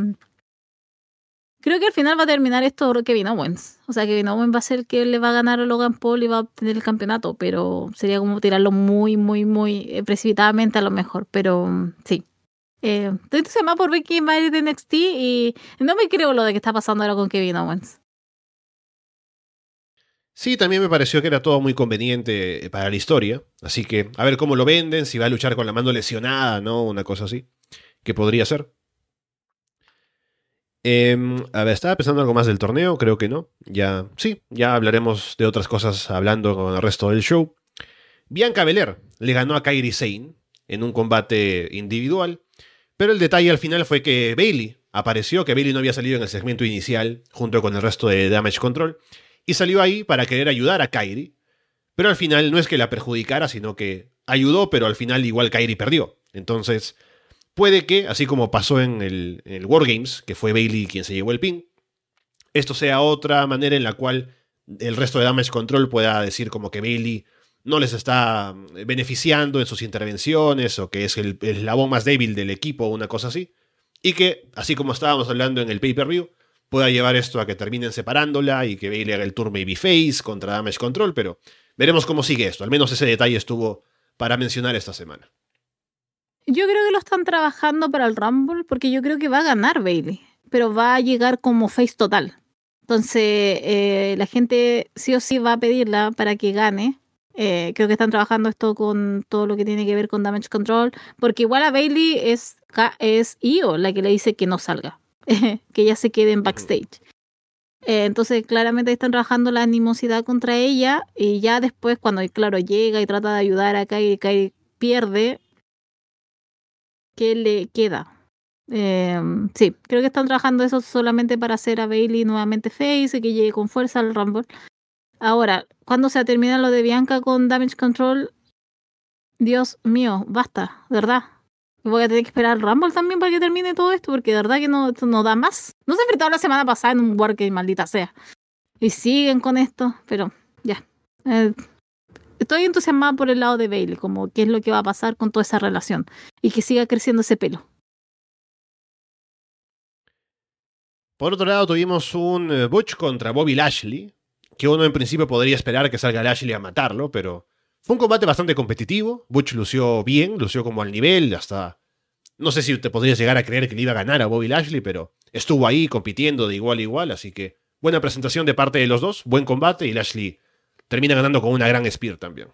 Speaker 2: creo que al final va a terminar esto Kevin Owens. O sea, Kevin Owens va a ser el que le va a ganar a Logan Paul y va a obtener el campeonato. Pero sería como tirarlo muy, muy, muy eh, precipitadamente a lo mejor. Pero mm, sí. Eh, estoy por a ir de NXT y no me creo lo de que está pasando ahora con Kevin Owens.
Speaker 1: Sí, también me pareció que era todo muy conveniente para la historia. Así que a ver cómo lo venden, si va a luchar con la mano lesionada, ¿no? Una cosa así. Que podría ser. Em, a ver, estaba pensando algo más del torneo, creo que no. Ya, sí, ya hablaremos de otras cosas hablando con el resto del show. Bianca Belair le ganó a Kairi Sane en un combate individual, pero el detalle al final fue que Bailey apareció, que Bailey no había salido en el segmento inicial junto con el resto de Damage Control, y salió ahí para querer ayudar a Kairi. Pero al final no es que la perjudicara, sino que ayudó, pero al final igual Kairi perdió. Entonces, puede que, así como pasó en el, Wargames, que fue Bailey quien se llevó el pin, esto sea otra manera en la cual el resto de Damage Control pueda decir como que Bailey no les está beneficiando en sus intervenciones o que es el, eslabón más débil del equipo o una cosa así. Y que, así como estábamos hablando en el pay-per-view, pueda llevar esto a que terminen separándola y que Bailey haga el turn Babyface contra Damage Control, pero veremos cómo sigue esto. Al menos ese detalle estuvo para mencionar esta semana.
Speaker 2: Yo creo que lo están trabajando para el Rumble porque yo creo que va a ganar Bailey, pero va a llegar como face total. Entonces, eh, la gente sí o sí va a pedirla para que gane. Eh, creo que están trabajando esto con todo lo que tiene que ver con Damage Control, porque igual a Bailey es, es Io la que le dice que no salga. que ella se quede en backstage. Eh, entonces, claramente están trabajando la animosidad contra ella y ya después, cuando, claro, llega y trata de ayudar a Kai, Kai pierde, ¿qué le queda? Eh, sí, creo que están trabajando eso solamente para hacer a Bailey nuevamente face y que llegue con fuerza al Rumble. Ahora, cuando se termina lo de Bianca con Damage Control, Dios mío, basta, ¿verdad? Voy a tener que esperar al Rumble también para que termine todo esto, porque de verdad que no, no da más. No se enfrentado la semana pasada en un Wargame, maldita sea. Y siguen con esto, pero ya. Eh, estoy entusiasmada por el lado de Bailey, como qué es lo que va a pasar con toda esa relación. Y que siga creciendo ese pelo.
Speaker 1: Por otro lado, tuvimos un eh, Butch contra Bobby Lashley, que uno en principio podría esperar que salga Lashley a matarlo, pero fue un combate bastante competitivo. Butch lució bien, lució como al nivel, hasta... No sé si te podrías llegar a creer que le iba a ganar a Bobby Lashley, pero estuvo ahí compitiendo de igual a igual, así que buena presentación de parte de los dos, buen combate y Lashley termina ganando con una gran spear también.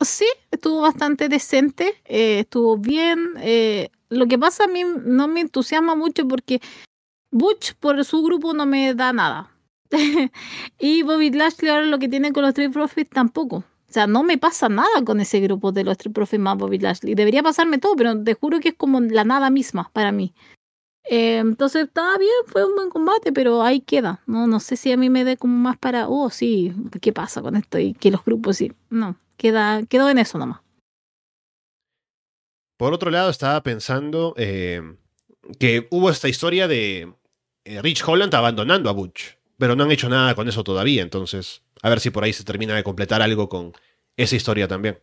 Speaker 2: Sí, estuvo bastante decente, eh, estuvo bien. Eh, lo que pasa a mí no me entusiasma mucho porque Butch por su grupo no me da nada. y Bobby Lashley ahora lo que tiene con los Street Profits tampoco. O sea, no me pasa nada con ese grupo de los Street Profits más Bobby Lashley. Debería pasarme todo, pero te juro que es como la nada misma para mí. Eh, entonces estaba bien, fue un buen combate, pero ahí queda. No, no sé si a mí me dé como más para, oh, sí, ¿qué pasa con esto? Y que los grupos sí. No, queda, quedó en eso nomás.
Speaker 1: Por otro lado, estaba pensando eh, que hubo esta historia de eh, Rich Holland abandonando a Butch, pero no han hecho nada con eso todavía, entonces a ver si por ahí se termina de completar algo con esa historia también.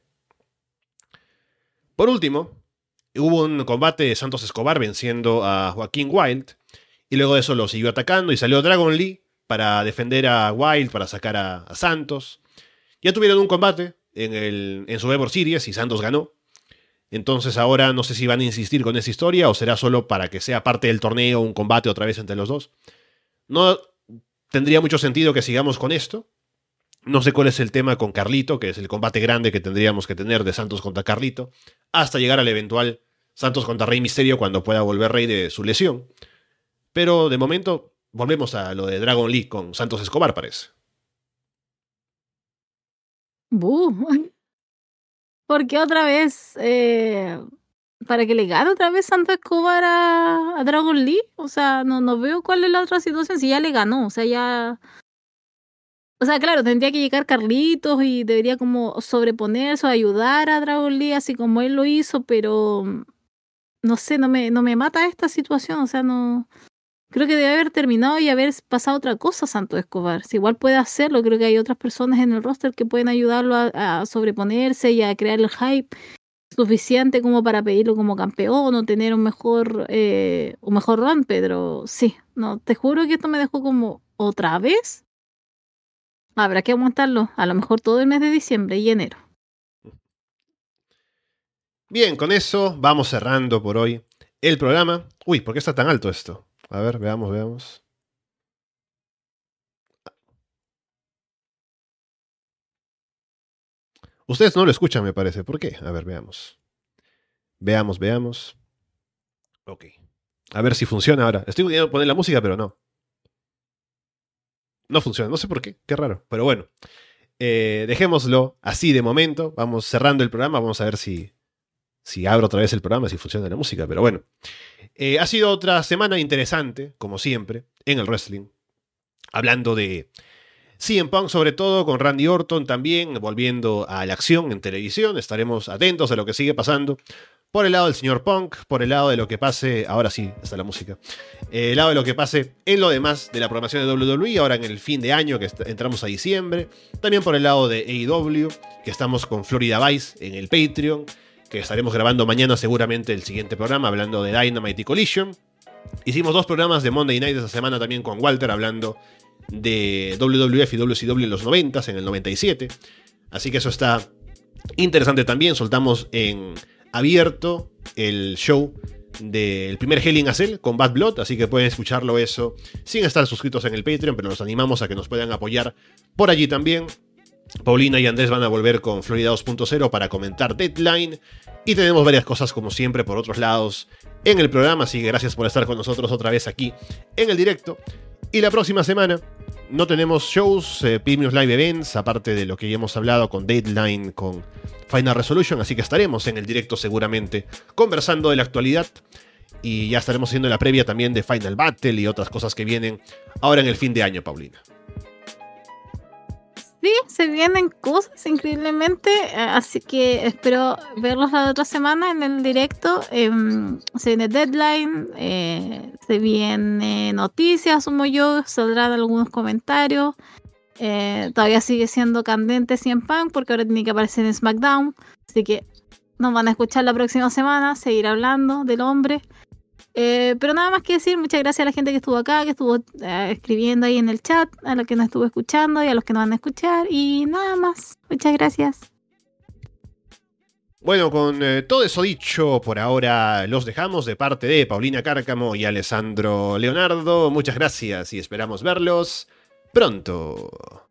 Speaker 1: Por último, hubo un combate de Santos Escobar venciendo a Joaquín Wild, y luego de eso lo siguió atacando y salió Dragon Lee para defender a Wild, para sacar a, Santos. Ya tuvieron un combate en, el, en Survivor Series y Santos ganó. Entonces ahora no sé si van a insistir con esa historia o será solo para que sea parte del torneo un combate otra vez entre los dos. No tendría mucho sentido que sigamos con esto. No sé cuál es el tema con Carlito, que es el combate grande que tendríamos que tener de Santos contra Carlito, hasta llegar al eventual Santos contra Rey Misterio cuando pueda volver Rey de su lesión. Pero de momento volvemos a lo de Dragon League con Santos Escobar, parece.
Speaker 2: Buh. Porque otra vez, eh, para que le gane otra vez Santos Escobar a, Dragon Lee, o sea, no, no veo cuál es la otra situación, si ya le ganó, o sea, ya... O sea, claro, tendría que llegar Carlitos y debería como sobreponerse o ayudar a Dragon Lee, así como él lo hizo, pero no sé, no me, no me mata esta situación, o sea, no... Creo que debe haber terminado y haber pasado otra cosa Santos Escobar. Si igual puede hacerlo, creo que hay otras personas en el roster que pueden ayudarlo a, a sobreponerse y a crear el hype suficiente como para pedirlo como campeón o tener un mejor eh, un mejor run, Pedro. Sí, no, te juro que esto me dejó como otra vez. Habrá que aguantarlo, a lo mejor todo el mes de diciembre y enero.
Speaker 1: Bien, con eso vamos cerrando por hoy el programa. Uy, ¿por qué está tan alto esto? A ver, veamos, veamos. Ustedes no lo escuchan, me parece. ¿Por qué? A ver, veamos. Veamos, veamos. Ok. A ver si funciona ahora. Estoy queriendo poner la música, pero no. No funciona. No sé por qué. Qué raro. Pero bueno. Eh, dejémoslo así de momento. Vamos cerrando el programa. Vamos a ver si, si abro otra vez el programa, si funciona la música. Pero bueno. Eh, ha sido otra semana interesante, como siempre, en el wrestling. Hablando de CM Punk, sobre todo, con Randy Orton también, volviendo a la acción en televisión. Estaremos atentos a lo que sigue pasando. Por el lado del señor Punk, por el lado de lo que pase, ahora sí, está la música. Eh, el lado de lo que pase en lo demás de la programación de WWE, ahora en el fin de año que entramos a diciembre. También por el lado de AEW, que estamos con Florida Vice en el Patreon, que estaremos grabando mañana seguramente el siguiente programa hablando de Dynamite y Collision. Hicimos dos programas de Monday Night esa semana también con Walter hablando de WWF y WCW en los 90, en el 97. Así que eso está interesante también. Soltamos en abierto el show del primer Hell in Cell con Bad Blood, así que pueden escucharlo eso sin estar suscritos en el Patreon, pero los animamos a que nos puedan apoyar por allí también. Paulina y Andrés van a volver con Florida 2.0 para comentar Deadline. Y tenemos varias cosas como siempre por otros lados en el programa, así que gracias por estar con nosotros otra vez aquí en el directo. Y la próxima semana no tenemos shows, eh, premiums live events, aparte de lo que ya hemos hablado con Deadline, con Final Resolution, así que estaremos en el directo seguramente conversando de la actualidad y ya estaremos haciendo la previa también de Final Battle y otras cosas que vienen ahora en el fin de año, Paulina.
Speaker 2: Se vienen cosas increíblemente, eh, así que espero verlos la otra semana en el directo. Eh, se viene Deadline, eh, se viene noticias, asumo yo, saldrán algunos comentarios. Eh, todavía sigue siendo candente 100 Punk porque ahora tiene que aparecer en SmackDown. Así que nos van a escuchar la próxima semana, seguir hablando del hombre. Eh, pero nada más que decir, muchas gracias a la gente que estuvo acá, que estuvo eh, escribiendo ahí en el chat, a los que nos estuvo escuchando y a los que nos van a escuchar. Y nada más. Muchas gracias.
Speaker 1: Bueno, con eh, todo eso dicho, por ahora los dejamos de parte de Paulina Cárcamo y Alessandro Leonardo. Muchas gracias y esperamos verlos pronto.